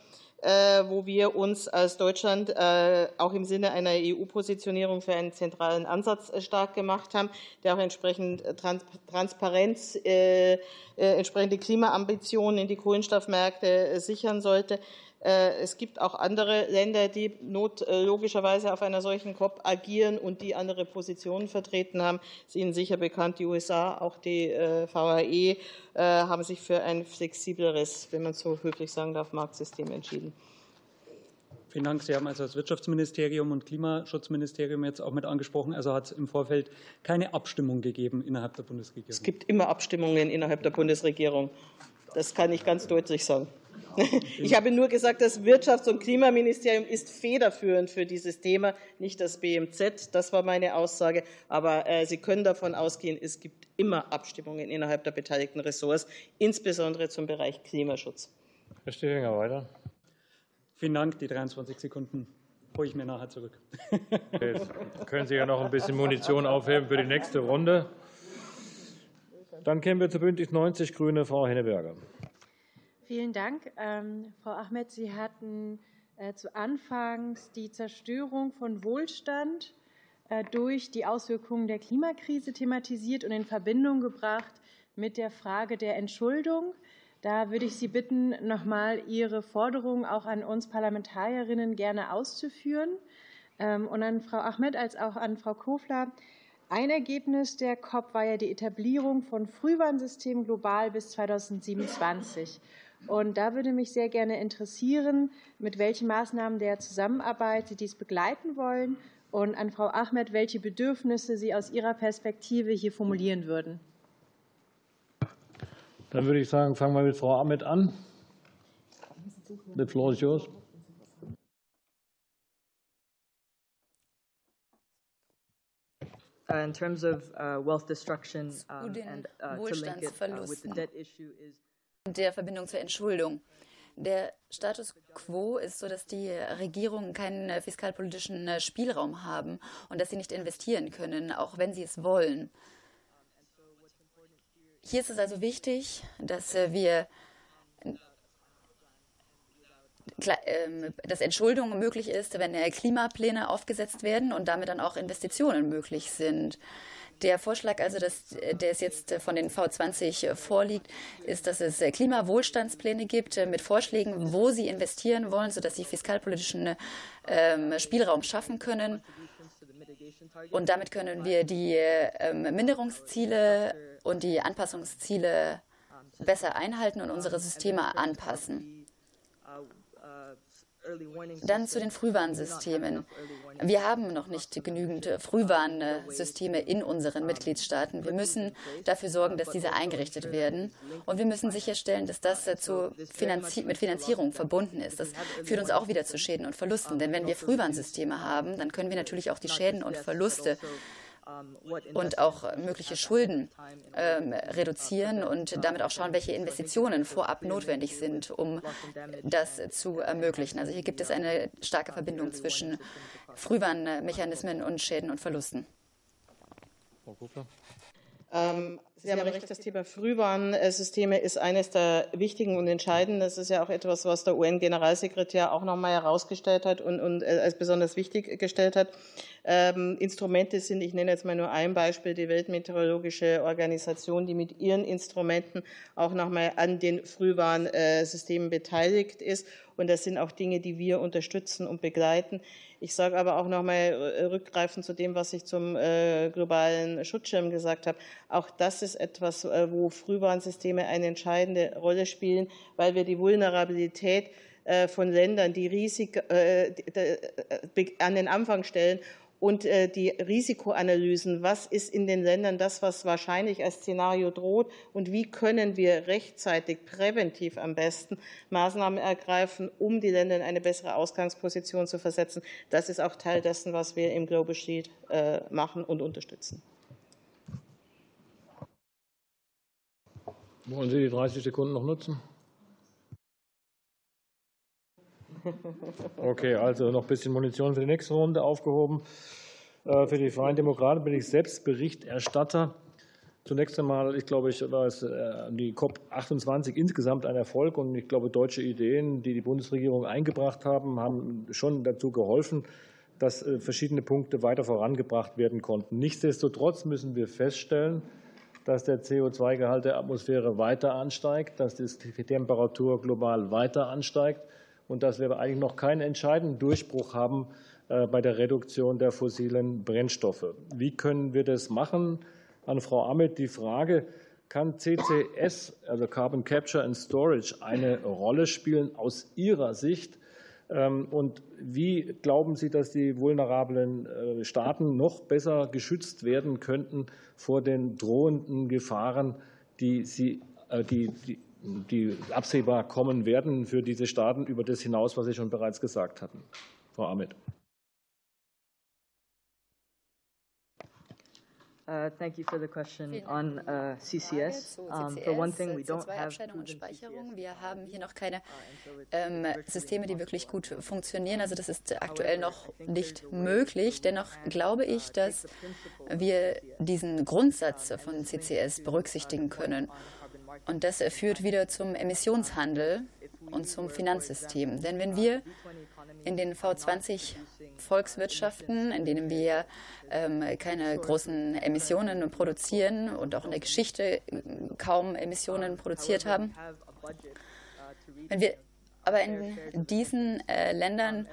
wo wir uns als Deutschland äh, auch im Sinne einer EU-Positionierung für einen zentralen Ansatz äh, stark gemacht haben, der auch entsprechend Transparenz, entsprechende Klimaambitionen in die Kohlenstoffmärkte sichern sollte. Äh, es gibt auch andere Länder, die not, äh, logischerweise auf einer solchen COP agieren und die andere Positionen vertreten haben. Es ist Ihnen sicher bekannt, die USA, auch die äh, VAE haben sich für ein flexibleres, wenn man so höflich sagen darf, Marktsystem entschieden. Vielen Dank. Sie haben also das Wirtschaftsministerium und Klimaschutzministerium jetzt auch mit angesprochen. Also hat es im Vorfeld keine Abstimmung gegeben innerhalb der Bundesregierung? Es gibt immer Abstimmungen innerhalb der Bundesregierung. Das kann ich ganz deutlich sagen. Ich habe nur gesagt, das Wirtschafts- und Klimaministerium ist federführend für dieses Thema, nicht das BMZ. Das war meine Aussage. Aber äh, Sie können davon ausgehen, es gibt immer Abstimmungen innerhalb der beteiligten Ressorts, insbesondere zum Bereich Klimaschutz. Herr Stehlinger, weiter. Vielen Dank. Die 23 Sekunden hole ich mir nachher zurück. Jetzt können Sie ja noch ein bisschen Munition aufheben für die nächste Runde. Dann kämen wir zu Bündnis 90 Grüne, Frau Henneberger. Vielen Dank. Ähm, Frau Ahmed, Sie hatten äh, zu Anfangs die Zerstörung von Wohlstand äh, durch die Auswirkungen der Klimakrise thematisiert und in Verbindung gebracht mit der Frage der Entschuldung. Da würde ich Sie bitten, noch mal Ihre Forderungen auch an uns Parlamentarierinnen gerne auszuführen ähm, und an Frau Ahmed als auch an Frau Kofler. Ein Ergebnis der COP war ja die Etablierung von Frühwarnsystemen global bis 2027. Und da würde mich sehr gerne interessieren, mit welchen Maßnahmen der Zusammenarbeit Sie dies begleiten wollen und an Frau Ahmed, welche Bedürfnisse Sie aus Ihrer Perspektive hier formulieren würden. Dann würde ich sagen, fangen wir mit Frau Ahmed an. The floor is yours. Uh, in terms of uh, wealth destruction and uh, to link it with the debt issue is der Verbindung zur Entschuldung. Der Status quo ist so, dass die Regierungen keinen äh, fiskalpolitischen äh, Spielraum haben und dass sie nicht investieren können, auch wenn sie es wollen. Hier ist es also wichtig, dass äh, wir ähm, dass Entschuldung möglich ist, wenn Klimapläne aufgesetzt werden und damit dann auch Investitionen möglich sind. Der Vorschlag, also dass, der es jetzt von den V20 vorliegt, ist, dass es Klimawohlstandspläne gibt mit Vorschlägen, wo sie investieren wollen, sodass sie fiskalpolitischen ähm, Spielraum schaffen können. Und damit können wir die ähm, Minderungsziele und die Anpassungsziele besser einhalten und unsere Systeme anpassen. Dann zu den Frühwarnsystemen. Wir haben noch nicht genügend Frühwarnsysteme in unseren Mitgliedstaaten. Wir müssen dafür sorgen, dass diese eingerichtet werden. Und wir müssen sicherstellen, dass das zu Finanzi mit Finanzierung verbunden ist. Das führt uns auch wieder zu Schäden und Verlusten. Denn wenn wir Frühwarnsysteme haben, dann können wir natürlich auch die Schäden und Verluste und auch mögliche Schulden ähm, reduzieren und damit auch schauen, welche Investitionen vorab notwendig sind, um das zu ermöglichen. Also hier gibt es eine starke Verbindung zwischen Frühwarnmechanismen und Schäden und Verlusten. Frau Kufler. Ähm, Sie haben recht, das Thema Frühwarnsysteme ist eines der wichtigen und entscheidenden. Das ist ja auch etwas, was der UN-Generalsekretär auch nochmal herausgestellt hat und, und äh, als besonders wichtig gestellt hat. Ähm, Instrumente sind, ich nenne jetzt mal nur ein Beispiel, die Weltmeteorologische Organisation, die mit ihren Instrumenten auch nochmal an den Frühwarnsystemen beteiligt ist. Und das sind auch Dinge, die wir unterstützen und begleiten. Ich sage aber auch nochmal äh, rückgreifend zu dem, was ich zum äh, globalen Schutzschirm gesagt habe. Auch das ist etwas, äh, wo Frühwarnsysteme eine entscheidende Rolle spielen, weil wir die Vulnerabilität von Ländern, die riesig an den Anfang stellen und äh, die Risikoanalysen. Was ist in den Ländern das, was wahrscheinlich als Szenario droht? Und wie können wir rechtzeitig, präventiv am besten Maßnahmen ergreifen, um die Länder in eine bessere Ausgangsposition zu versetzen? Das ist auch Teil dessen, was wir im Global Sheet äh, machen und unterstützen. Wollen Sie die 30 Sekunden noch nutzen? Okay, also noch ein bisschen Munition für die nächste Runde aufgehoben. Äh, für die Freien Demokraten bin ich selbst Berichterstatter. Zunächst einmal, ich glaube, ich war es äh, die COP28 insgesamt ein Erfolg und ich glaube, deutsche Ideen, die die Bundesregierung eingebracht haben, haben schon dazu geholfen, dass äh, verschiedene Punkte weiter vorangebracht werden konnten. Nichtsdestotrotz müssen wir feststellen, dass der CO2-Gehalt der Atmosphäre weiter ansteigt, dass die Temperatur global weiter ansteigt und dass wir eigentlich noch keinen entscheidenden Durchbruch haben äh, bei der Reduktion der fossilen Brennstoffe. Wie können wir das machen? An Frau Ahmed die Frage, kann CCS, also Carbon Capture and Storage, eine Rolle spielen aus Ihrer Sicht? Ähm, und wie glauben Sie, dass die vulnerablen äh, Staaten noch besser geschützt werden könnten vor den drohenden Gefahren, die, sie, äh, die, die die absehbar kommen werden für diese Staaten über das hinaus, was Sie schon bereits gesagt hatten. Frau Ahmed. Uh, thank you for the question on uh, CCS. Um, for one thing, we don't have und Speicherung. Wir haben hier noch keine ähm, Systeme, die wirklich gut funktionieren. Also das ist aktuell noch nicht möglich. Dennoch glaube ich, dass wir diesen Grundsatz von CCS berücksichtigen können. Und das führt wieder zum Emissionshandel und zum Finanzsystem. Denn wenn wir in den V20 Volkswirtschaften, in denen wir ähm, keine großen Emissionen produzieren und auch in der Geschichte kaum Emissionen produziert haben, wenn wir aber in diesen äh, Ländern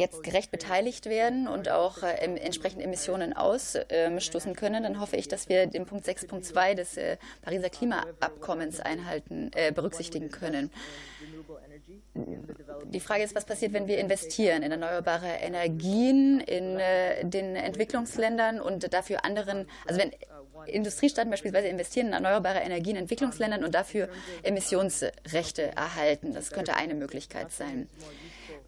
jetzt gerecht beteiligt werden und auch äh, entsprechend Emissionen ausstoßen können, dann hoffe ich, dass wir den Punkt 6.2 des äh, Pariser Klimaabkommens einhalten, äh, berücksichtigen können. Die Frage ist, was passiert, wenn wir investieren in erneuerbare Energien in äh, den Entwicklungsländern und dafür anderen, also wenn Industriestaaten beispielsweise investieren in erneuerbare Energien in Entwicklungsländern und dafür Emissionsrechte erhalten. Das könnte eine Möglichkeit sein.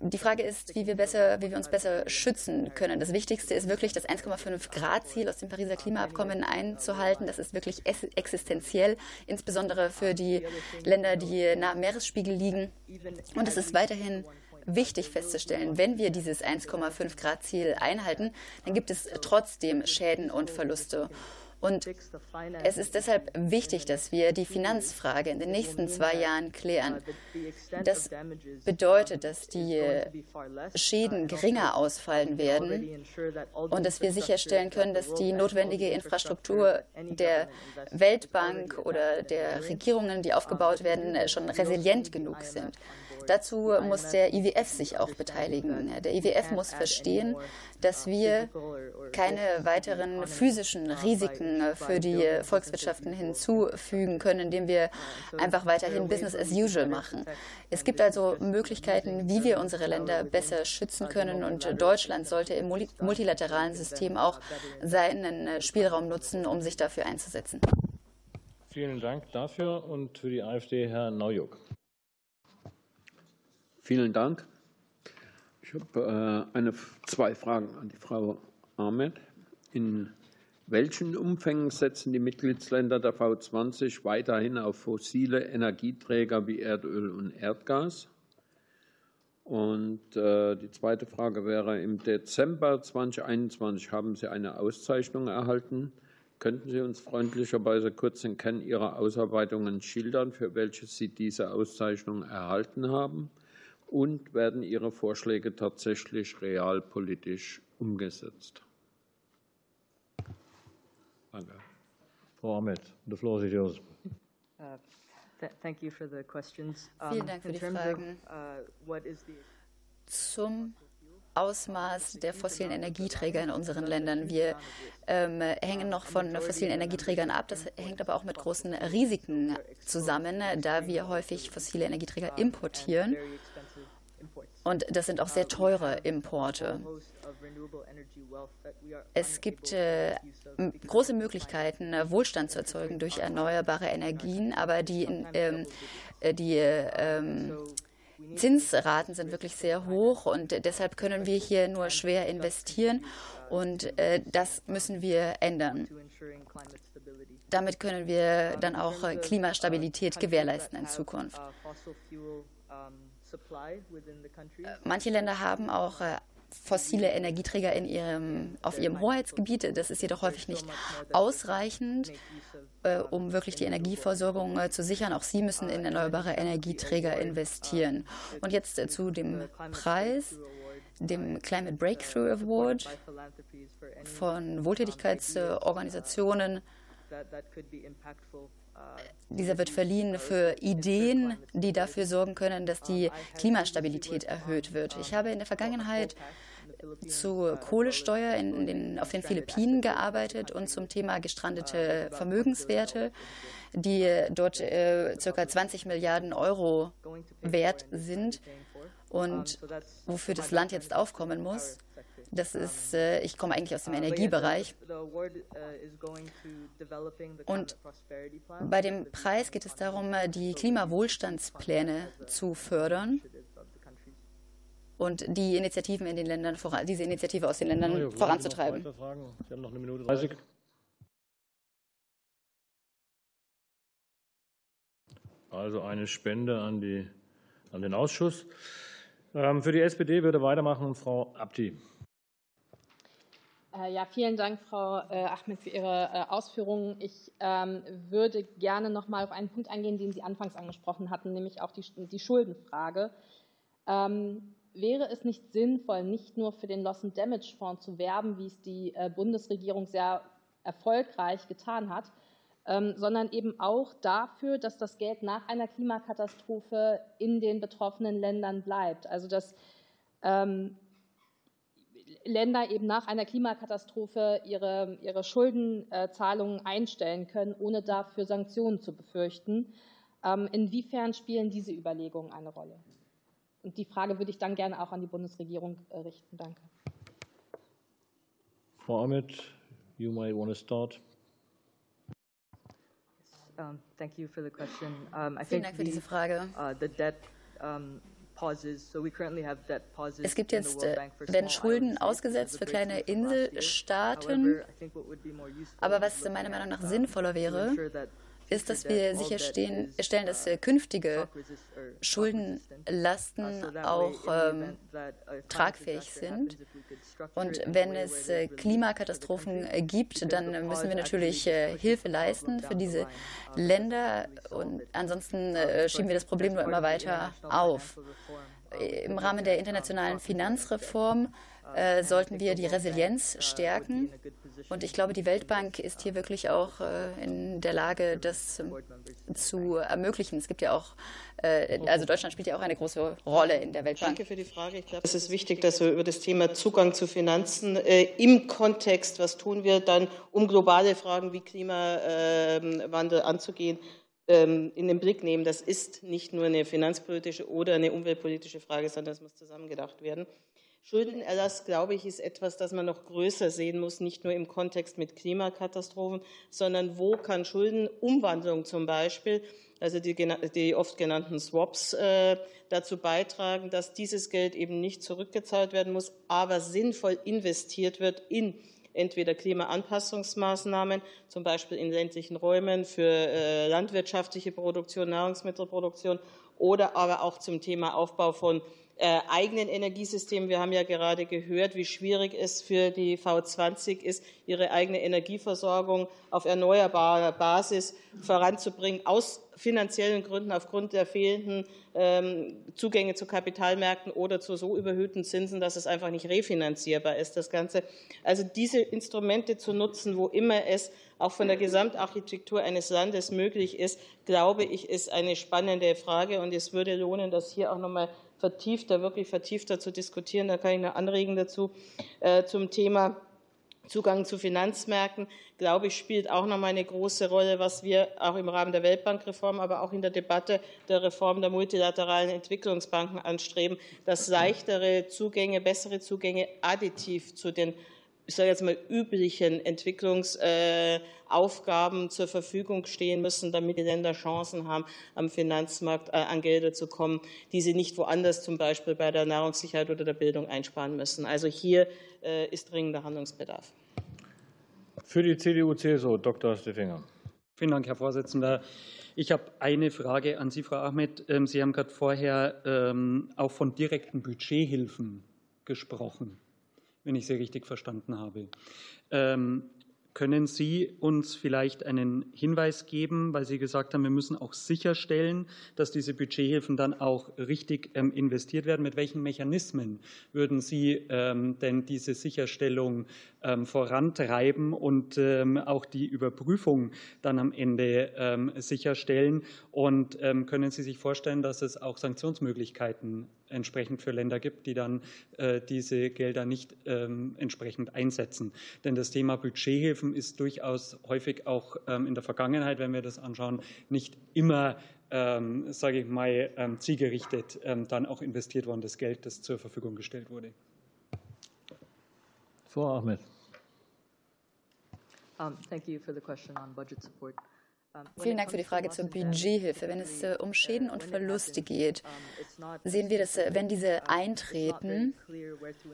Die Frage ist, wie wir, besser, wie wir uns besser schützen können. Das Wichtigste ist wirklich, das 1,5 Grad Ziel aus dem Pariser Klimaabkommen einzuhalten. Das ist wirklich existenziell, insbesondere für die Länder, die nah am Meeresspiegel liegen. Und es ist weiterhin wichtig festzustellen, wenn wir dieses 1,5 Grad Ziel einhalten, dann gibt es trotzdem Schäden und Verluste. Und es ist deshalb wichtig, dass wir die Finanzfrage in den nächsten zwei Jahren klären. Das bedeutet, dass die Schäden geringer ausfallen werden und dass wir sicherstellen können, dass die notwendige Infrastruktur der Weltbank oder der Regierungen, die aufgebaut werden, schon resilient genug sind. Dazu muss der IWF sich auch beteiligen. Der IWF muss verstehen, dass wir keine weiteren physischen Risiken für die Volkswirtschaften hinzufügen können, indem wir einfach weiterhin Business as usual machen. Es gibt also Möglichkeiten, wie wir unsere Länder besser schützen können und Deutschland sollte im multilateralen System auch seinen Spielraum nutzen, um sich dafür einzusetzen. Vielen Dank dafür und für die AfD Herr Naujuk. Vielen Dank. Ich habe äh, eine, zwei Fragen an die Frau Ahmed. In welchen Umfängen setzen die Mitgliedsländer der V20 weiterhin auf fossile Energieträger wie Erdöl und Erdgas? Und äh, die zweite Frage wäre, im Dezember 2021 haben Sie eine Auszeichnung erhalten. Könnten Sie uns freundlicherweise kurz den Kern Ihrer Ausarbeitungen schildern, für welche Sie diese Auszeichnung erhalten haben? Und werden Ihre Vorschläge tatsächlich realpolitisch umgesetzt? Danke. Frau Ahmed, the floor is yours. Uh, thank you for the questions. Vielen Dank für die Fragen. Uh, Zum Ausmaß der fossilen Energieträger in unseren Ländern. Wir ähm, hängen noch von fossilen Energieträgern ab. Das hängt aber auch mit großen Risiken zusammen, da wir häufig fossile Energieträger importieren. Und das sind auch sehr teure Importe. Es gibt äh, große Möglichkeiten, äh, Wohlstand zu erzeugen durch erneuerbare Energien, aber die, ähm, äh, die ähm, Zinsraten sind wirklich sehr hoch und deshalb können wir hier nur schwer investieren und äh, das müssen wir ändern. Damit können wir dann auch äh, Klimastabilität gewährleisten in Zukunft. Manche Länder haben auch äh, fossile Energieträger in ihrem, auf ihrem Hoheitsgebiet. Das ist jedoch häufig nicht ausreichend, äh, um wirklich die Energieversorgung äh, zu sichern. Auch sie müssen in erneuerbare Energieträger investieren. Und jetzt äh, zu dem Preis, dem Climate Breakthrough Award von Wohltätigkeitsorganisationen. Dieser wird verliehen für Ideen, die dafür sorgen können, dass die Klimastabilität erhöht wird. Ich habe in der Vergangenheit zu Kohlesteuer in den, auf den Philippinen gearbeitet und zum Thema gestrandete Vermögenswerte, die dort äh, ca. 20 Milliarden Euro wert sind und wofür das Land jetzt aufkommen muss. Das ist, äh, ich komme eigentlich aus dem Energiebereich. Und bei dem Preis geht es darum, die Klimawohlstandspläne zu fördern und die Initiativen in den Ländern diese Initiative aus den Ländern voranzutreiben. Sie haben noch eine Minute 30. Also eine Spende an, die, an den Ausschuss. Ähm, für die SPD würde weitermachen Frau Abdi. Äh, ja, vielen Dank, Frau äh, Ahmed, für Ihre äh, Ausführungen. Ich ähm, würde gerne noch mal auf einen Punkt eingehen, den Sie anfangs angesprochen hatten, nämlich auch die, Schuldenfrage. Ähm, wäre es nicht sinnvoll, nicht nur für den Loss and Damage Fonds zu werben, wie es die Bundesregierung sehr erfolgreich getan hat, ähm, sondern eben auch dafür, dass das Geld nach einer Klimakatastrophe in den betroffenen Ländern bleibt. Also dass Länder eben nach einer Klimakatastrophe ihre, ihre Schuldenzahlungen einstellen können, ohne dafür Sanktionen zu befürchten. Ähm, inwiefern spielen diese Überlegungen eine Rolle? Und die Frage würde ich dann gerne auch an die Bundesregierung äh, richten. Danke. Frau Ahmed, you might want to start. Um, thank you for the question. Um, I Vielen Dank für diese Frage. Uh, the debt um, es gibt jetzt, äh, werden Schulden ausgesetzt für kleine Inselstaaten. Aber was meiner Meinung nach sinnvoller wäre, ist, dass wir sicherstellen, dass äh, künftige Schuldenlasten auch ähm, tragfähig sind. Und wenn es äh, Klimakatastrophen äh, gibt, dann müssen wir natürlich äh, Hilfe leisten für diese Länder. Und ansonsten schieben wir das Problem nur immer weiter auf. Im Rahmen der internationalen Finanzreform äh, sollten wir die Resilienz stärken. Und ich glaube, die Weltbank ist hier wirklich auch äh, in der Lage, das ähm, zu ermöglichen. Es gibt ja auch, äh, also Deutschland spielt ja auch eine große Rolle in der Weltbank. Danke für die Frage. Ich glaube, es ist wichtig, dass wir über das Thema Zugang zu Finanzen im Kontext, was tun wir dann, um globale Fragen wie Klimawandel anzugehen, ähm, in den Blick nehmen. Das ist nicht nur eine finanzpolitische oder eine umweltpolitische Frage, sondern es muss zusammengedacht werden. Schuldenerlass, glaube ich, ist etwas, das man noch größer sehen muss, nicht nur im Kontext mit Klimakatastrophen, sondern wo kann Schuldenumwandlung zum Beispiel, also die, die oft genannten Swaps, äh, dazu beitragen, dass dieses Geld eben nicht zurückgezahlt werden muss, aber sinnvoll investiert wird in entweder Klimaanpassungsmaßnahmen, zum Beispiel in ländlichen Räumen für äh, landwirtschaftliche Produktion, Nahrungsmittelproduktion oder aber auch zum Thema Aufbau von äh, eigenen Energiesystemen. Wir haben ja gerade gehört, wie schwierig es für die V20 ist, ihre eigene Energieversorgung auf erneuerbarer Basis voranzubringen, aus finanziellen Gründen, aufgrund der fehlenden ähm, Zugänge zu Kapitalmärkten oder zu so überhöhten Zinsen, dass es einfach nicht refinanzierbar ist, das Ganze. Also diese Instrumente zu nutzen, wo immer es auch von der Gesamtarchitektur eines Landes möglich ist, glaube ich, ist eine spannende Frage. Und es würde lohnen, das hier auch nochmal vertiefter, wirklich vertiefter zu diskutieren. Da kann ich noch anregen dazu äh, zum Thema Zugang zu Finanzmärkten, glaube ich, spielt auch noch mal eine große Rolle, was wir auch im Rahmen der Weltbankreform, aber auch in der Debatte der Reform der multilateralen Entwicklungsbanken anstreben, dass leichtere Zugänge, bessere Zugänge additiv zu den ich sage jetzt mal, üblichen Entwicklungsaufgaben zur Verfügung stehen müssen, damit die Länder Chancen haben, am Finanzmarkt äh, an Gelder zu kommen, die sie nicht woanders, zum Beispiel bei der Nahrungssicherheit oder der Bildung, einsparen müssen. Also hier äh, ist dringender Handlungsbedarf. Für die CDU-CSU, Dr. Steffinger. Vielen Dank, Herr Vorsitzender. Ich habe eine Frage an Sie, Frau Ahmed. Ähm, sie haben gerade vorher ähm, auch von direkten Budgethilfen gesprochen wenn ich Sie richtig verstanden habe. Ähm, können Sie uns vielleicht einen Hinweis geben, weil Sie gesagt haben, wir müssen auch sicherstellen, dass diese Budgethilfen dann auch richtig ähm, investiert werden? Mit welchen Mechanismen würden Sie ähm, denn diese Sicherstellung ähm, vorantreiben und auch die Überprüfung dann am Ende sicherstellen? Und können Sie sich vorstellen, dass es auch Sanktionsmöglichkeiten entsprechend für Länder gibt, die dann äh, diese Gelder nicht entsprechend einsetzen? Denn das Thema Budgethilfen ist durchaus häufig auch in der Vergangenheit, wenn wir das anschauen, nicht immer sage ich mal, zielgerichtet dann auch investiert worden, das Geld, das zur Verfügung gestellt wurde. Frau Ahmed. Um, thank you for the question on budget support. Vielen Dank für die Frage zur Budgethilfe. Wenn es äh, um Schäden und Verluste geht, sehen wir, dass, äh, wenn diese eintreten,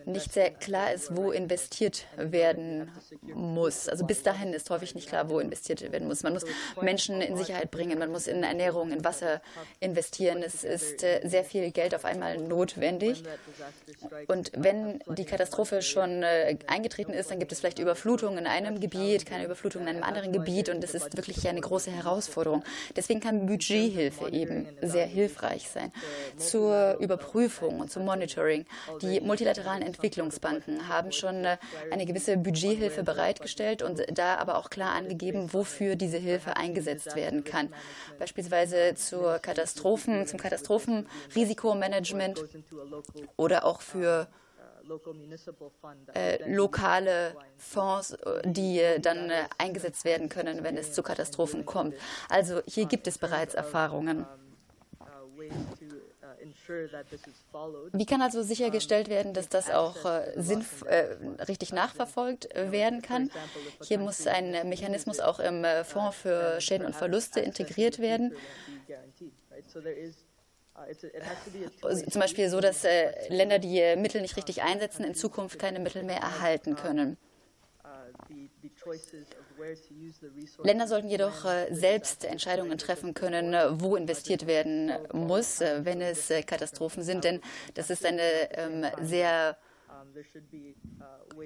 nicht sehr klar ist, wo investiert werden muss. Also bis dahin ist häufig nicht klar, wo investiert werden muss. Man muss Menschen in Sicherheit bringen, man muss in Ernährung, in Wasser investieren. Es ist äh, sehr viel Geld auf einmal notwendig. Und wenn die Katastrophe schon eingetreten ist, dann gibt es vielleicht Überflutungen in einem Gebiet, keine Überflutung in einem anderen Gebiet. Und es ist wirklich eine große große Herausforderung. Deswegen kann Budgethilfe eben sehr hilfreich sein. Zur Überprüfung und zum Monitoring. Die multilateralen Entwicklungsbanken haben schon äh, eine gewisse Budgethilfe bereitgestellt und da aber auch klar angegeben, wofür diese Hilfe eingesetzt werden kann. Beispielsweise zur Katastrophen, zum Katastrophenrisikomanagement oder auch für äh, lokale Fonds, äh, die äh, dann eingesetzt werden können, wenn es zu Katastrophen kommt. Also hier gibt es bereits Erfahrungen. Wie kann also sichergestellt werden, dass das auch äh, sinnf- äh, richtig nachverfolgt werden kann? Hier muss ein Mechanismus auch im Fonds für Schäden und Verluste integriert werden. Zum Beispiel so, dass äh, Länder, die äh, Mittel nicht richtig einsetzen, in Zukunft keine Mittel mehr erhalten können. Länder sollten jedoch äh, selbst Entscheidungen treffen können, wo investiert werden muss, wenn es Katastrophen sind, denn das ist eine ähm, sehr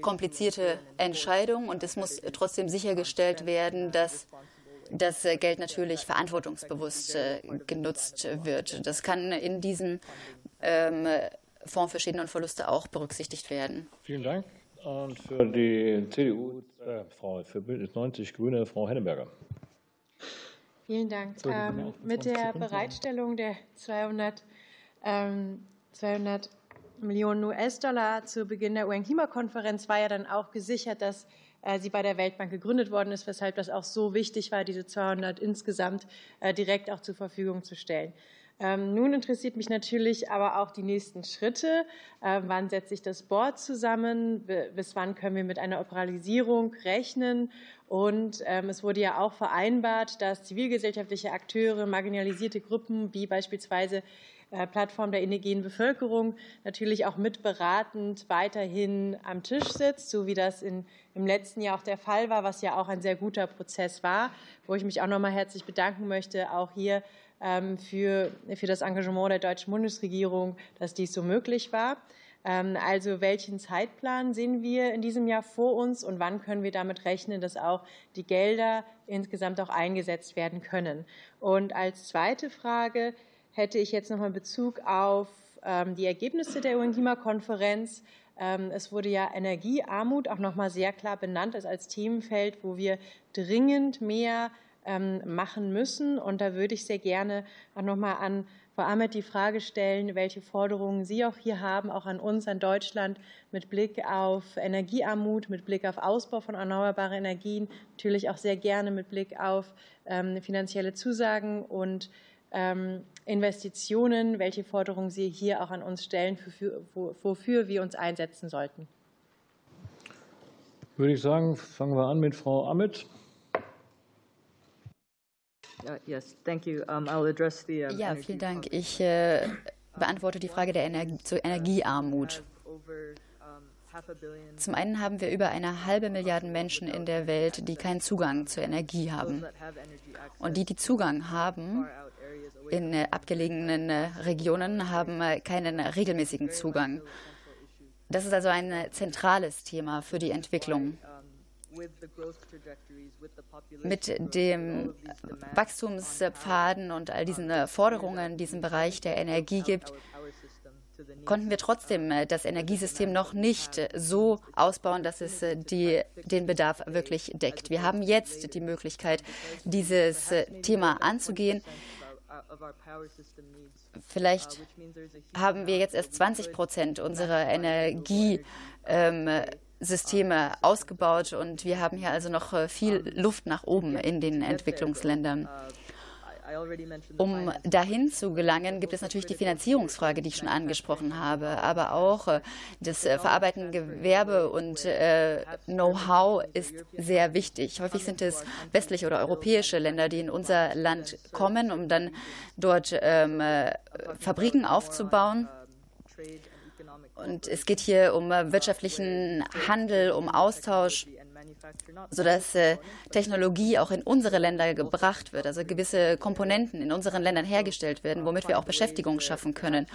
komplizierte Entscheidung und es muss trotzdem sichergestellt werden, dass das äh, Geld natürlich verantwortungsbewusst äh, genutzt wird. Das kann in diesem ähm, Fonds für Schäden und Verluste auch berücksichtigt werden. Vielen Dank. Und für die CDU, äh, Frau für Bündnis 90 Grüne, Frau Henneberger. Vielen Dank. Ähm, mit der Bereitstellung der 200, ähm, 200 Millionen US-Dollar zu Beginn der UN-Klimakonferenz war ja dann auch gesichert, dass sie bei der Weltbank gegründet worden ist, weshalb das auch so wichtig war, diese 200 insgesamt äh, direkt auch zur Verfügung zu stellen. Ähm, nun interessiert mich natürlich aber auch die nächsten Schritte. Äh, wann setzt sich das Board zusammen? Bis wann können wir mit einer Operalisierung rechnen? Und ähm, es wurde ja auch vereinbart, dass zivilgesellschaftliche Akteure, marginalisierte Gruppen wie beispielsweise äh, Plattform der indigenen Bevölkerung natürlich auch mitberatend weiterhin am Tisch sitzt, so wie das in, im letzten Jahr auch der Fall war, was ja auch ein sehr guter Prozess war, wo ich mich auch nochmal herzlich bedanken möchte, auch hier ähm, für, für das Engagement der deutschen Bundesregierung, dass dies so möglich war. Ähm, also welchen Zeitplan sehen wir in diesem Jahr vor uns und wann können wir damit rechnen, dass auch die Gelder insgesamt auch eingesetzt werden können? Und als zweite Frage, hätte ich jetzt nochmal Bezug auf ähm, die Ergebnisse der UN-Klimakonferenz. Ähm, es wurde ja Energiearmut auch nochmal sehr klar benannt als, als Themenfeld, wo wir dringend mehr ähm, machen müssen. Und da würde ich sehr gerne auch nochmal an Frau Ahmed die Frage stellen, welche Forderungen Sie auch hier haben, auch an uns, an Deutschland, mit Blick auf Energiearmut, mit Blick auf Ausbau von erneuerbaren Energien, natürlich auch sehr gerne mit Blick auf finanzielle Zusagen und Investitionen, welche Forderungen Sie hier auch an uns stellen, wofür wir uns einsetzen sollten. Würde ich sagen, fangen wir an mit Frau Amit. Yes, thank you. I'll address the, ja, vielen Dank. Ich äh, beantworte die Frage der Energie, zur Energiearmut. Zum einen haben wir über eine halbe Milliarde Menschen in der Welt, die keinen Zugang zur Energie haben. Und die, die Zugang haben, in äh, abgelegenen äh, Regionen, haben äh, keinen regelmäßigen Zugang. Das ist also ein zentrales Thema für die Entwicklung mit dem Wachstumspfaden und all diesen Forderungen in diesem Bereich der Energie gibt, konnten wir trotzdem das Energiesystem noch nicht so ausbauen, dass es die, den Bedarf wirklich deckt. Wir haben jetzt die Möglichkeit, dieses Thema anzugehen. Vielleicht haben wir jetzt erst 20 Prozent unserer Energie. Ähm, Systeme ausgebaut und wir haben hier also noch äh, viel Luft nach oben in den Entwicklungsländern. Um dahin zu gelangen, gibt es natürlich die Finanzierungsfrage, die ich schon angesprochen habe, aber auch äh, das äh, verarbeitende Gewerbe und Know-how ist sehr wichtig. Häufig sind es westliche oder europäische Länder, die in unser Land kommen, um dann dort ähm, Fabriken aufzubauen. Und es geht hier um äh, wirtschaftlichen Handel, um Austausch sodass äh, Technologie auch in unsere Länder gebracht wird, also gewisse Komponenten in unseren Ländern hergestellt werden, womit wir auch Beschäftigung schaffen können.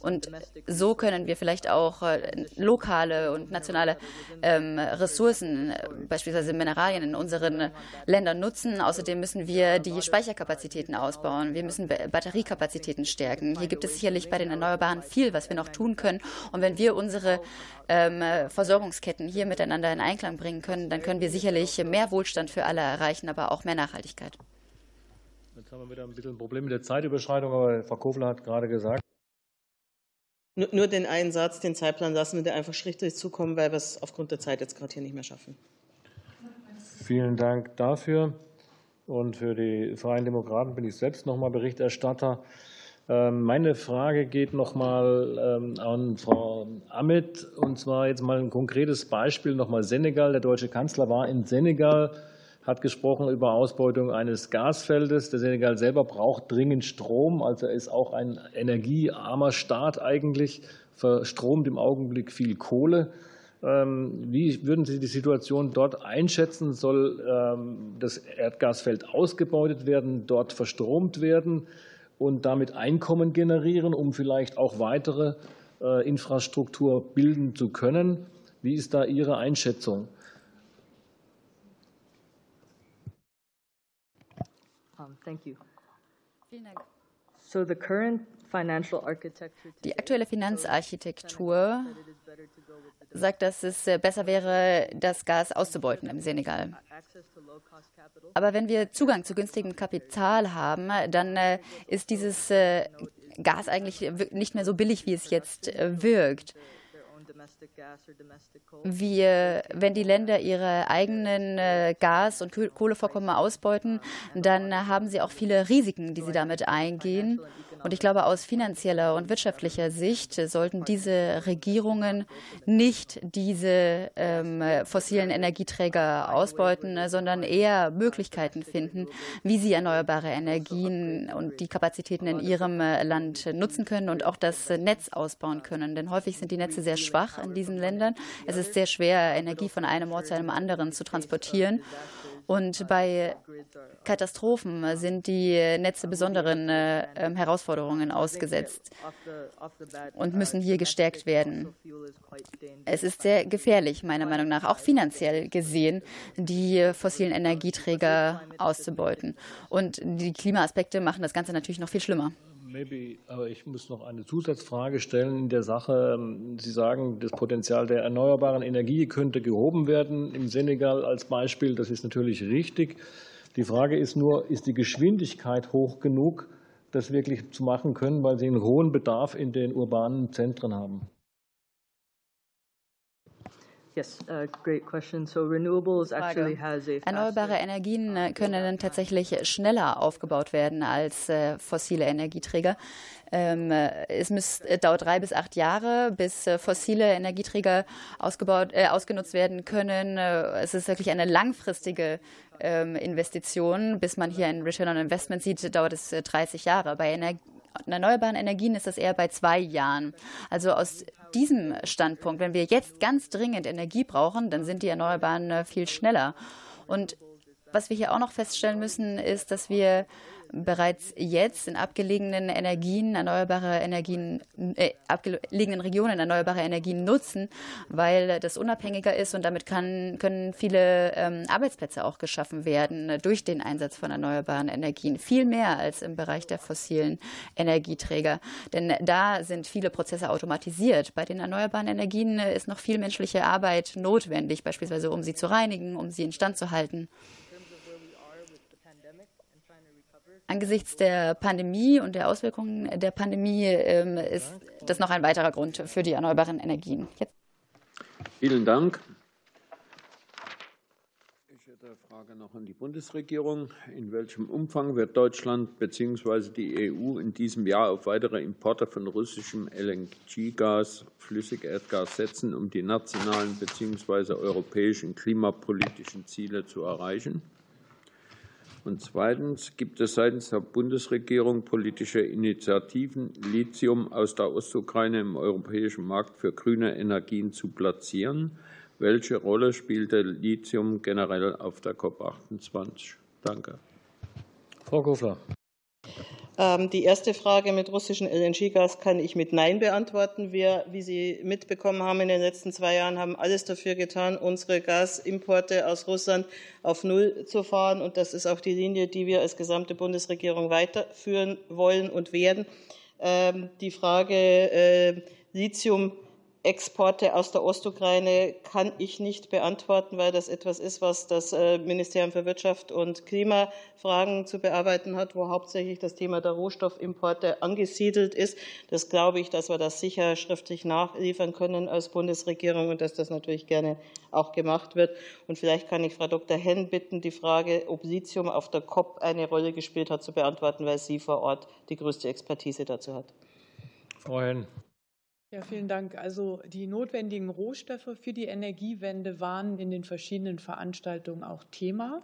Und so können wir vielleicht auch äh, lokale und nationale ähm, Ressourcen, beispielsweise Mineralien in unseren Ländern nutzen. Außerdem müssen wir die Speicherkapazitäten ausbauen. Wir müssen Batteriekapazitäten stärken. Hier gibt es sicherlich bei den Erneuerbaren viel, was wir noch tun können. Und wenn wir unsere ähm, Versorgungsketten hier miteinander in Einklang bringen können, dann können wir sicherlich mehr Wohlstand für alle erreichen, aber auch mehr Nachhaltigkeit. Jetzt haben wir wieder ein bisschen ein Problem mit der Zeitüberschreitung, aber Frau Kofler hat gerade gesagt. Nur den einen Satz, den Zeitplan lassen wir dir einfach schriftlich zukommen, weil wir es aufgrund der Zeit jetzt gerade hier nicht mehr schaffen. Vielen Dank dafür. Und für die Freien Demokraten bin ich selbst noch mal Berichterstatter. Ähm, meine Frage geht noch mal ähm, an Frau Amit, und zwar jetzt mal ein konkretes Beispiel, noch mal Senegal. Der deutsche Kanzler war in Senegal, hat gesprochen über Ausbeutung eines Gasfeldes. Der Senegal selber braucht dringend Strom, also er ist auch ein energiearmer Staat eigentlich, verstromt im Augenblick viel Kohle. Ähm, wie würden Sie die Situation dort einschätzen? Soll das Erdgasfeld ausgebeutet werden, dort verstromt werden? Und damit Einkommen generieren, um vielleicht auch weitere äh, Infrastruktur bilden zu können. Wie ist da Ihre Einschätzung? Thank you. Vielen Dank. So the current die aktuelle Finanzarchitektur sagt, dass es äh, besser wäre, das Gas auszubeuten im Senegal. Aber wenn wir Zugang zu günstigem Kapital haben, dann äh, ist dieses äh, Gas eigentlich nicht mehr so billig, wie es jetzt wirkt. Wir, wenn die Länder ihre eigenen Gas- und Kohlevorkommen ausbeuten, dann haben sie auch viele Risiken, die sie damit eingehen. Und ich glaube, aus finanzieller und wirtschaftlicher Sicht sollten diese Regierungen nicht diese ähm, fossilen Energieträger ausbeuten, sondern eher Möglichkeiten finden, wie sie erneuerbare Energien und die Kapazitäten in ihrem Land nutzen können und auch das Netz ausbauen können. Denn häufig sind die Netze sehr schwach in diesen Ländern. Es ist sehr schwer, Energie von einem Ort zu einem anderen zu transportieren. Und bei Katastrophen sind die Netze besonderen äh, ähm, Herausforderungen ausgesetzt und müssen hier gestärkt werden. Es ist sehr gefährlich, meiner Meinung nach, auch finanziell gesehen, die fossilen Energieträger auszubeuten. Und die Klimaaspekte machen das Ganze natürlich noch viel schlimmer. Maybe, aber ich muss noch eine Zusatzfrage stellen in der Sache. Sie sagen, das Potenzial der erneuerbaren Energie könnte gehoben werden im Senegal als Beispiel. Das ist natürlich richtig. Die Frage ist nur, ist die Geschwindigkeit hoch genug, das wirklich zu machen können, weil sie einen hohen Bedarf in den urbanen Zentren haben? Yes, uh, great question. So renewables actually has a Erneuerbare Energien äh, können tatsächlich schneller aufgebaut werden als äh, fossile Energieträger. Ähm, äh, es muss, dauert drei bis acht Jahre, bis fossile Energieträger ausgebaut, ausgenutzt werden können. Es ist wirklich eine langfristige ähm, Investition. Bis man hier ein Return on Investment sieht, dauert es 30 Jahre. Bei Energie erneuerbaren Energien ist das eher bei zwei Jahren. Also aus diesem Standpunkt, wenn wir jetzt ganz dringend Energie brauchen, dann sind die Erneuerbaren äh, viel schneller. Und was wir hier auch noch feststellen müssen, ist, dass wir bereits jetzt in abgelegenen Energien erneuerbare Energien, äh, abgelegenen Regionen erneuerbare Energien nutzen, weil das unabhängiger ist und damit kann, können viele ähm, Arbeitsplätze auch geschaffen werden durch den Einsatz von erneuerbaren Energien. Viel mehr als im Bereich der fossilen Energieträger. Denn da sind viele Prozesse automatisiert. Bei den erneuerbaren Energien ist noch viel menschliche Arbeit notwendig, beispielsweise um sie zu reinigen, um sie instand zu halten. Angesichts der Pandemie und der Auswirkungen der Pandemie ähm, ist das noch ein weiterer Grund für die erneuerbaren Energien. Jetzt. Vielen Dank. Ich hätte eine Frage noch an die Bundesregierung. In welchem Umfang wird Deutschland bzw. die EU in diesem Jahr auf weitere Importe von russischem LNG-Gas, Flüssigerdgas setzen, um die nationalen bzw. europäischen klimapolitischen Ziele zu erreichen? Und zweitens gibt es seitens der Bundesregierung politische Initiativen, Lithium aus der Ostukraine im europäischen Markt für grüne Energien zu platzieren. Welche Rolle spielte Lithium generell auf der COP28? Danke. Frau Kofler. Ähm, die erste Frage mit russischem LNG-Gas kann ich mit Nein beantworten. Wir, wie Sie mitbekommen haben, in den letzten zwei Jahren haben alles dafür getan, unsere Gasimporte aus Russland auf Null zu fahren. Und das ist auch die Linie, die wir als gesamte Bundesregierung weiterführen wollen und werden. Ähm, die Frage äh, Lithium Exporte aus der Ostukraine kann ich nicht beantworten, weil das etwas ist, was das äh, Ministerium für Wirtschaft und Klimafragen zu bearbeiten hat, wo hauptsächlich das Thema der Rohstoffimporte angesiedelt ist. Das glaube ich, dass wir das sicher schriftlich nachliefern können als Bundesregierung und dass das natürlich gerne auch gemacht wird. Und vielleicht kann ich Frau Dr. Henn bitten, die Frage, ob Lithium auf der COP eine Rolle gespielt hat, zu beantworten, weil sie vor Ort die größte Expertise dazu hat. Frau Henn. Ja, vielen Dank. Also die notwendigen Rohstoffe für die Energiewende waren in den verschiedenen Veranstaltungen auch Thema.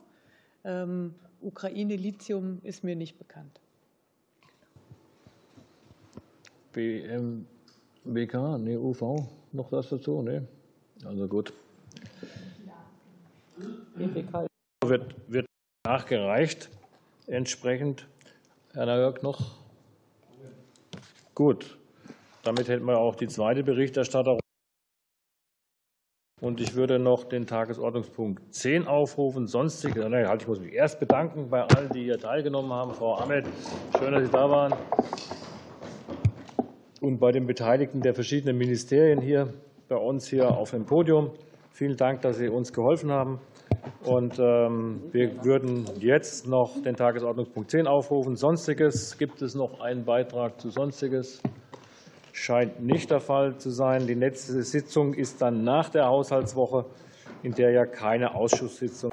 Ähm, Ukraine Lithium ist mir nicht bekannt. BMWK, ne, UV, noch was dazu? Ne? Also gut. Wird, wird nachgereicht. Entsprechend. Herr Jörg noch? Gut. Damit hätten wir auch die zweite Berichterstattung. Und ich würde noch den Tagesordnungspunkt 10 aufrufen. Sonstige, halt, ich muss mich erst bedanken bei allen, die hier teilgenommen haben. Frau Ahmed, schön, dass Sie da waren. Und bei den Beteiligten der verschiedenen Ministerien hier bei uns hier auf dem Podium. Vielen Dank, dass Sie uns geholfen haben. Und ähm, wir würden jetzt noch den Tagesordnungspunkt 10 aufrufen. Sonstiges. Gibt es noch einen Beitrag zu Sonstiges? Scheint nicht der Fall zu sein. Die nächste Sitzung ist dann nach der Haushaltswoche, in der ja keine Ausschusssitzung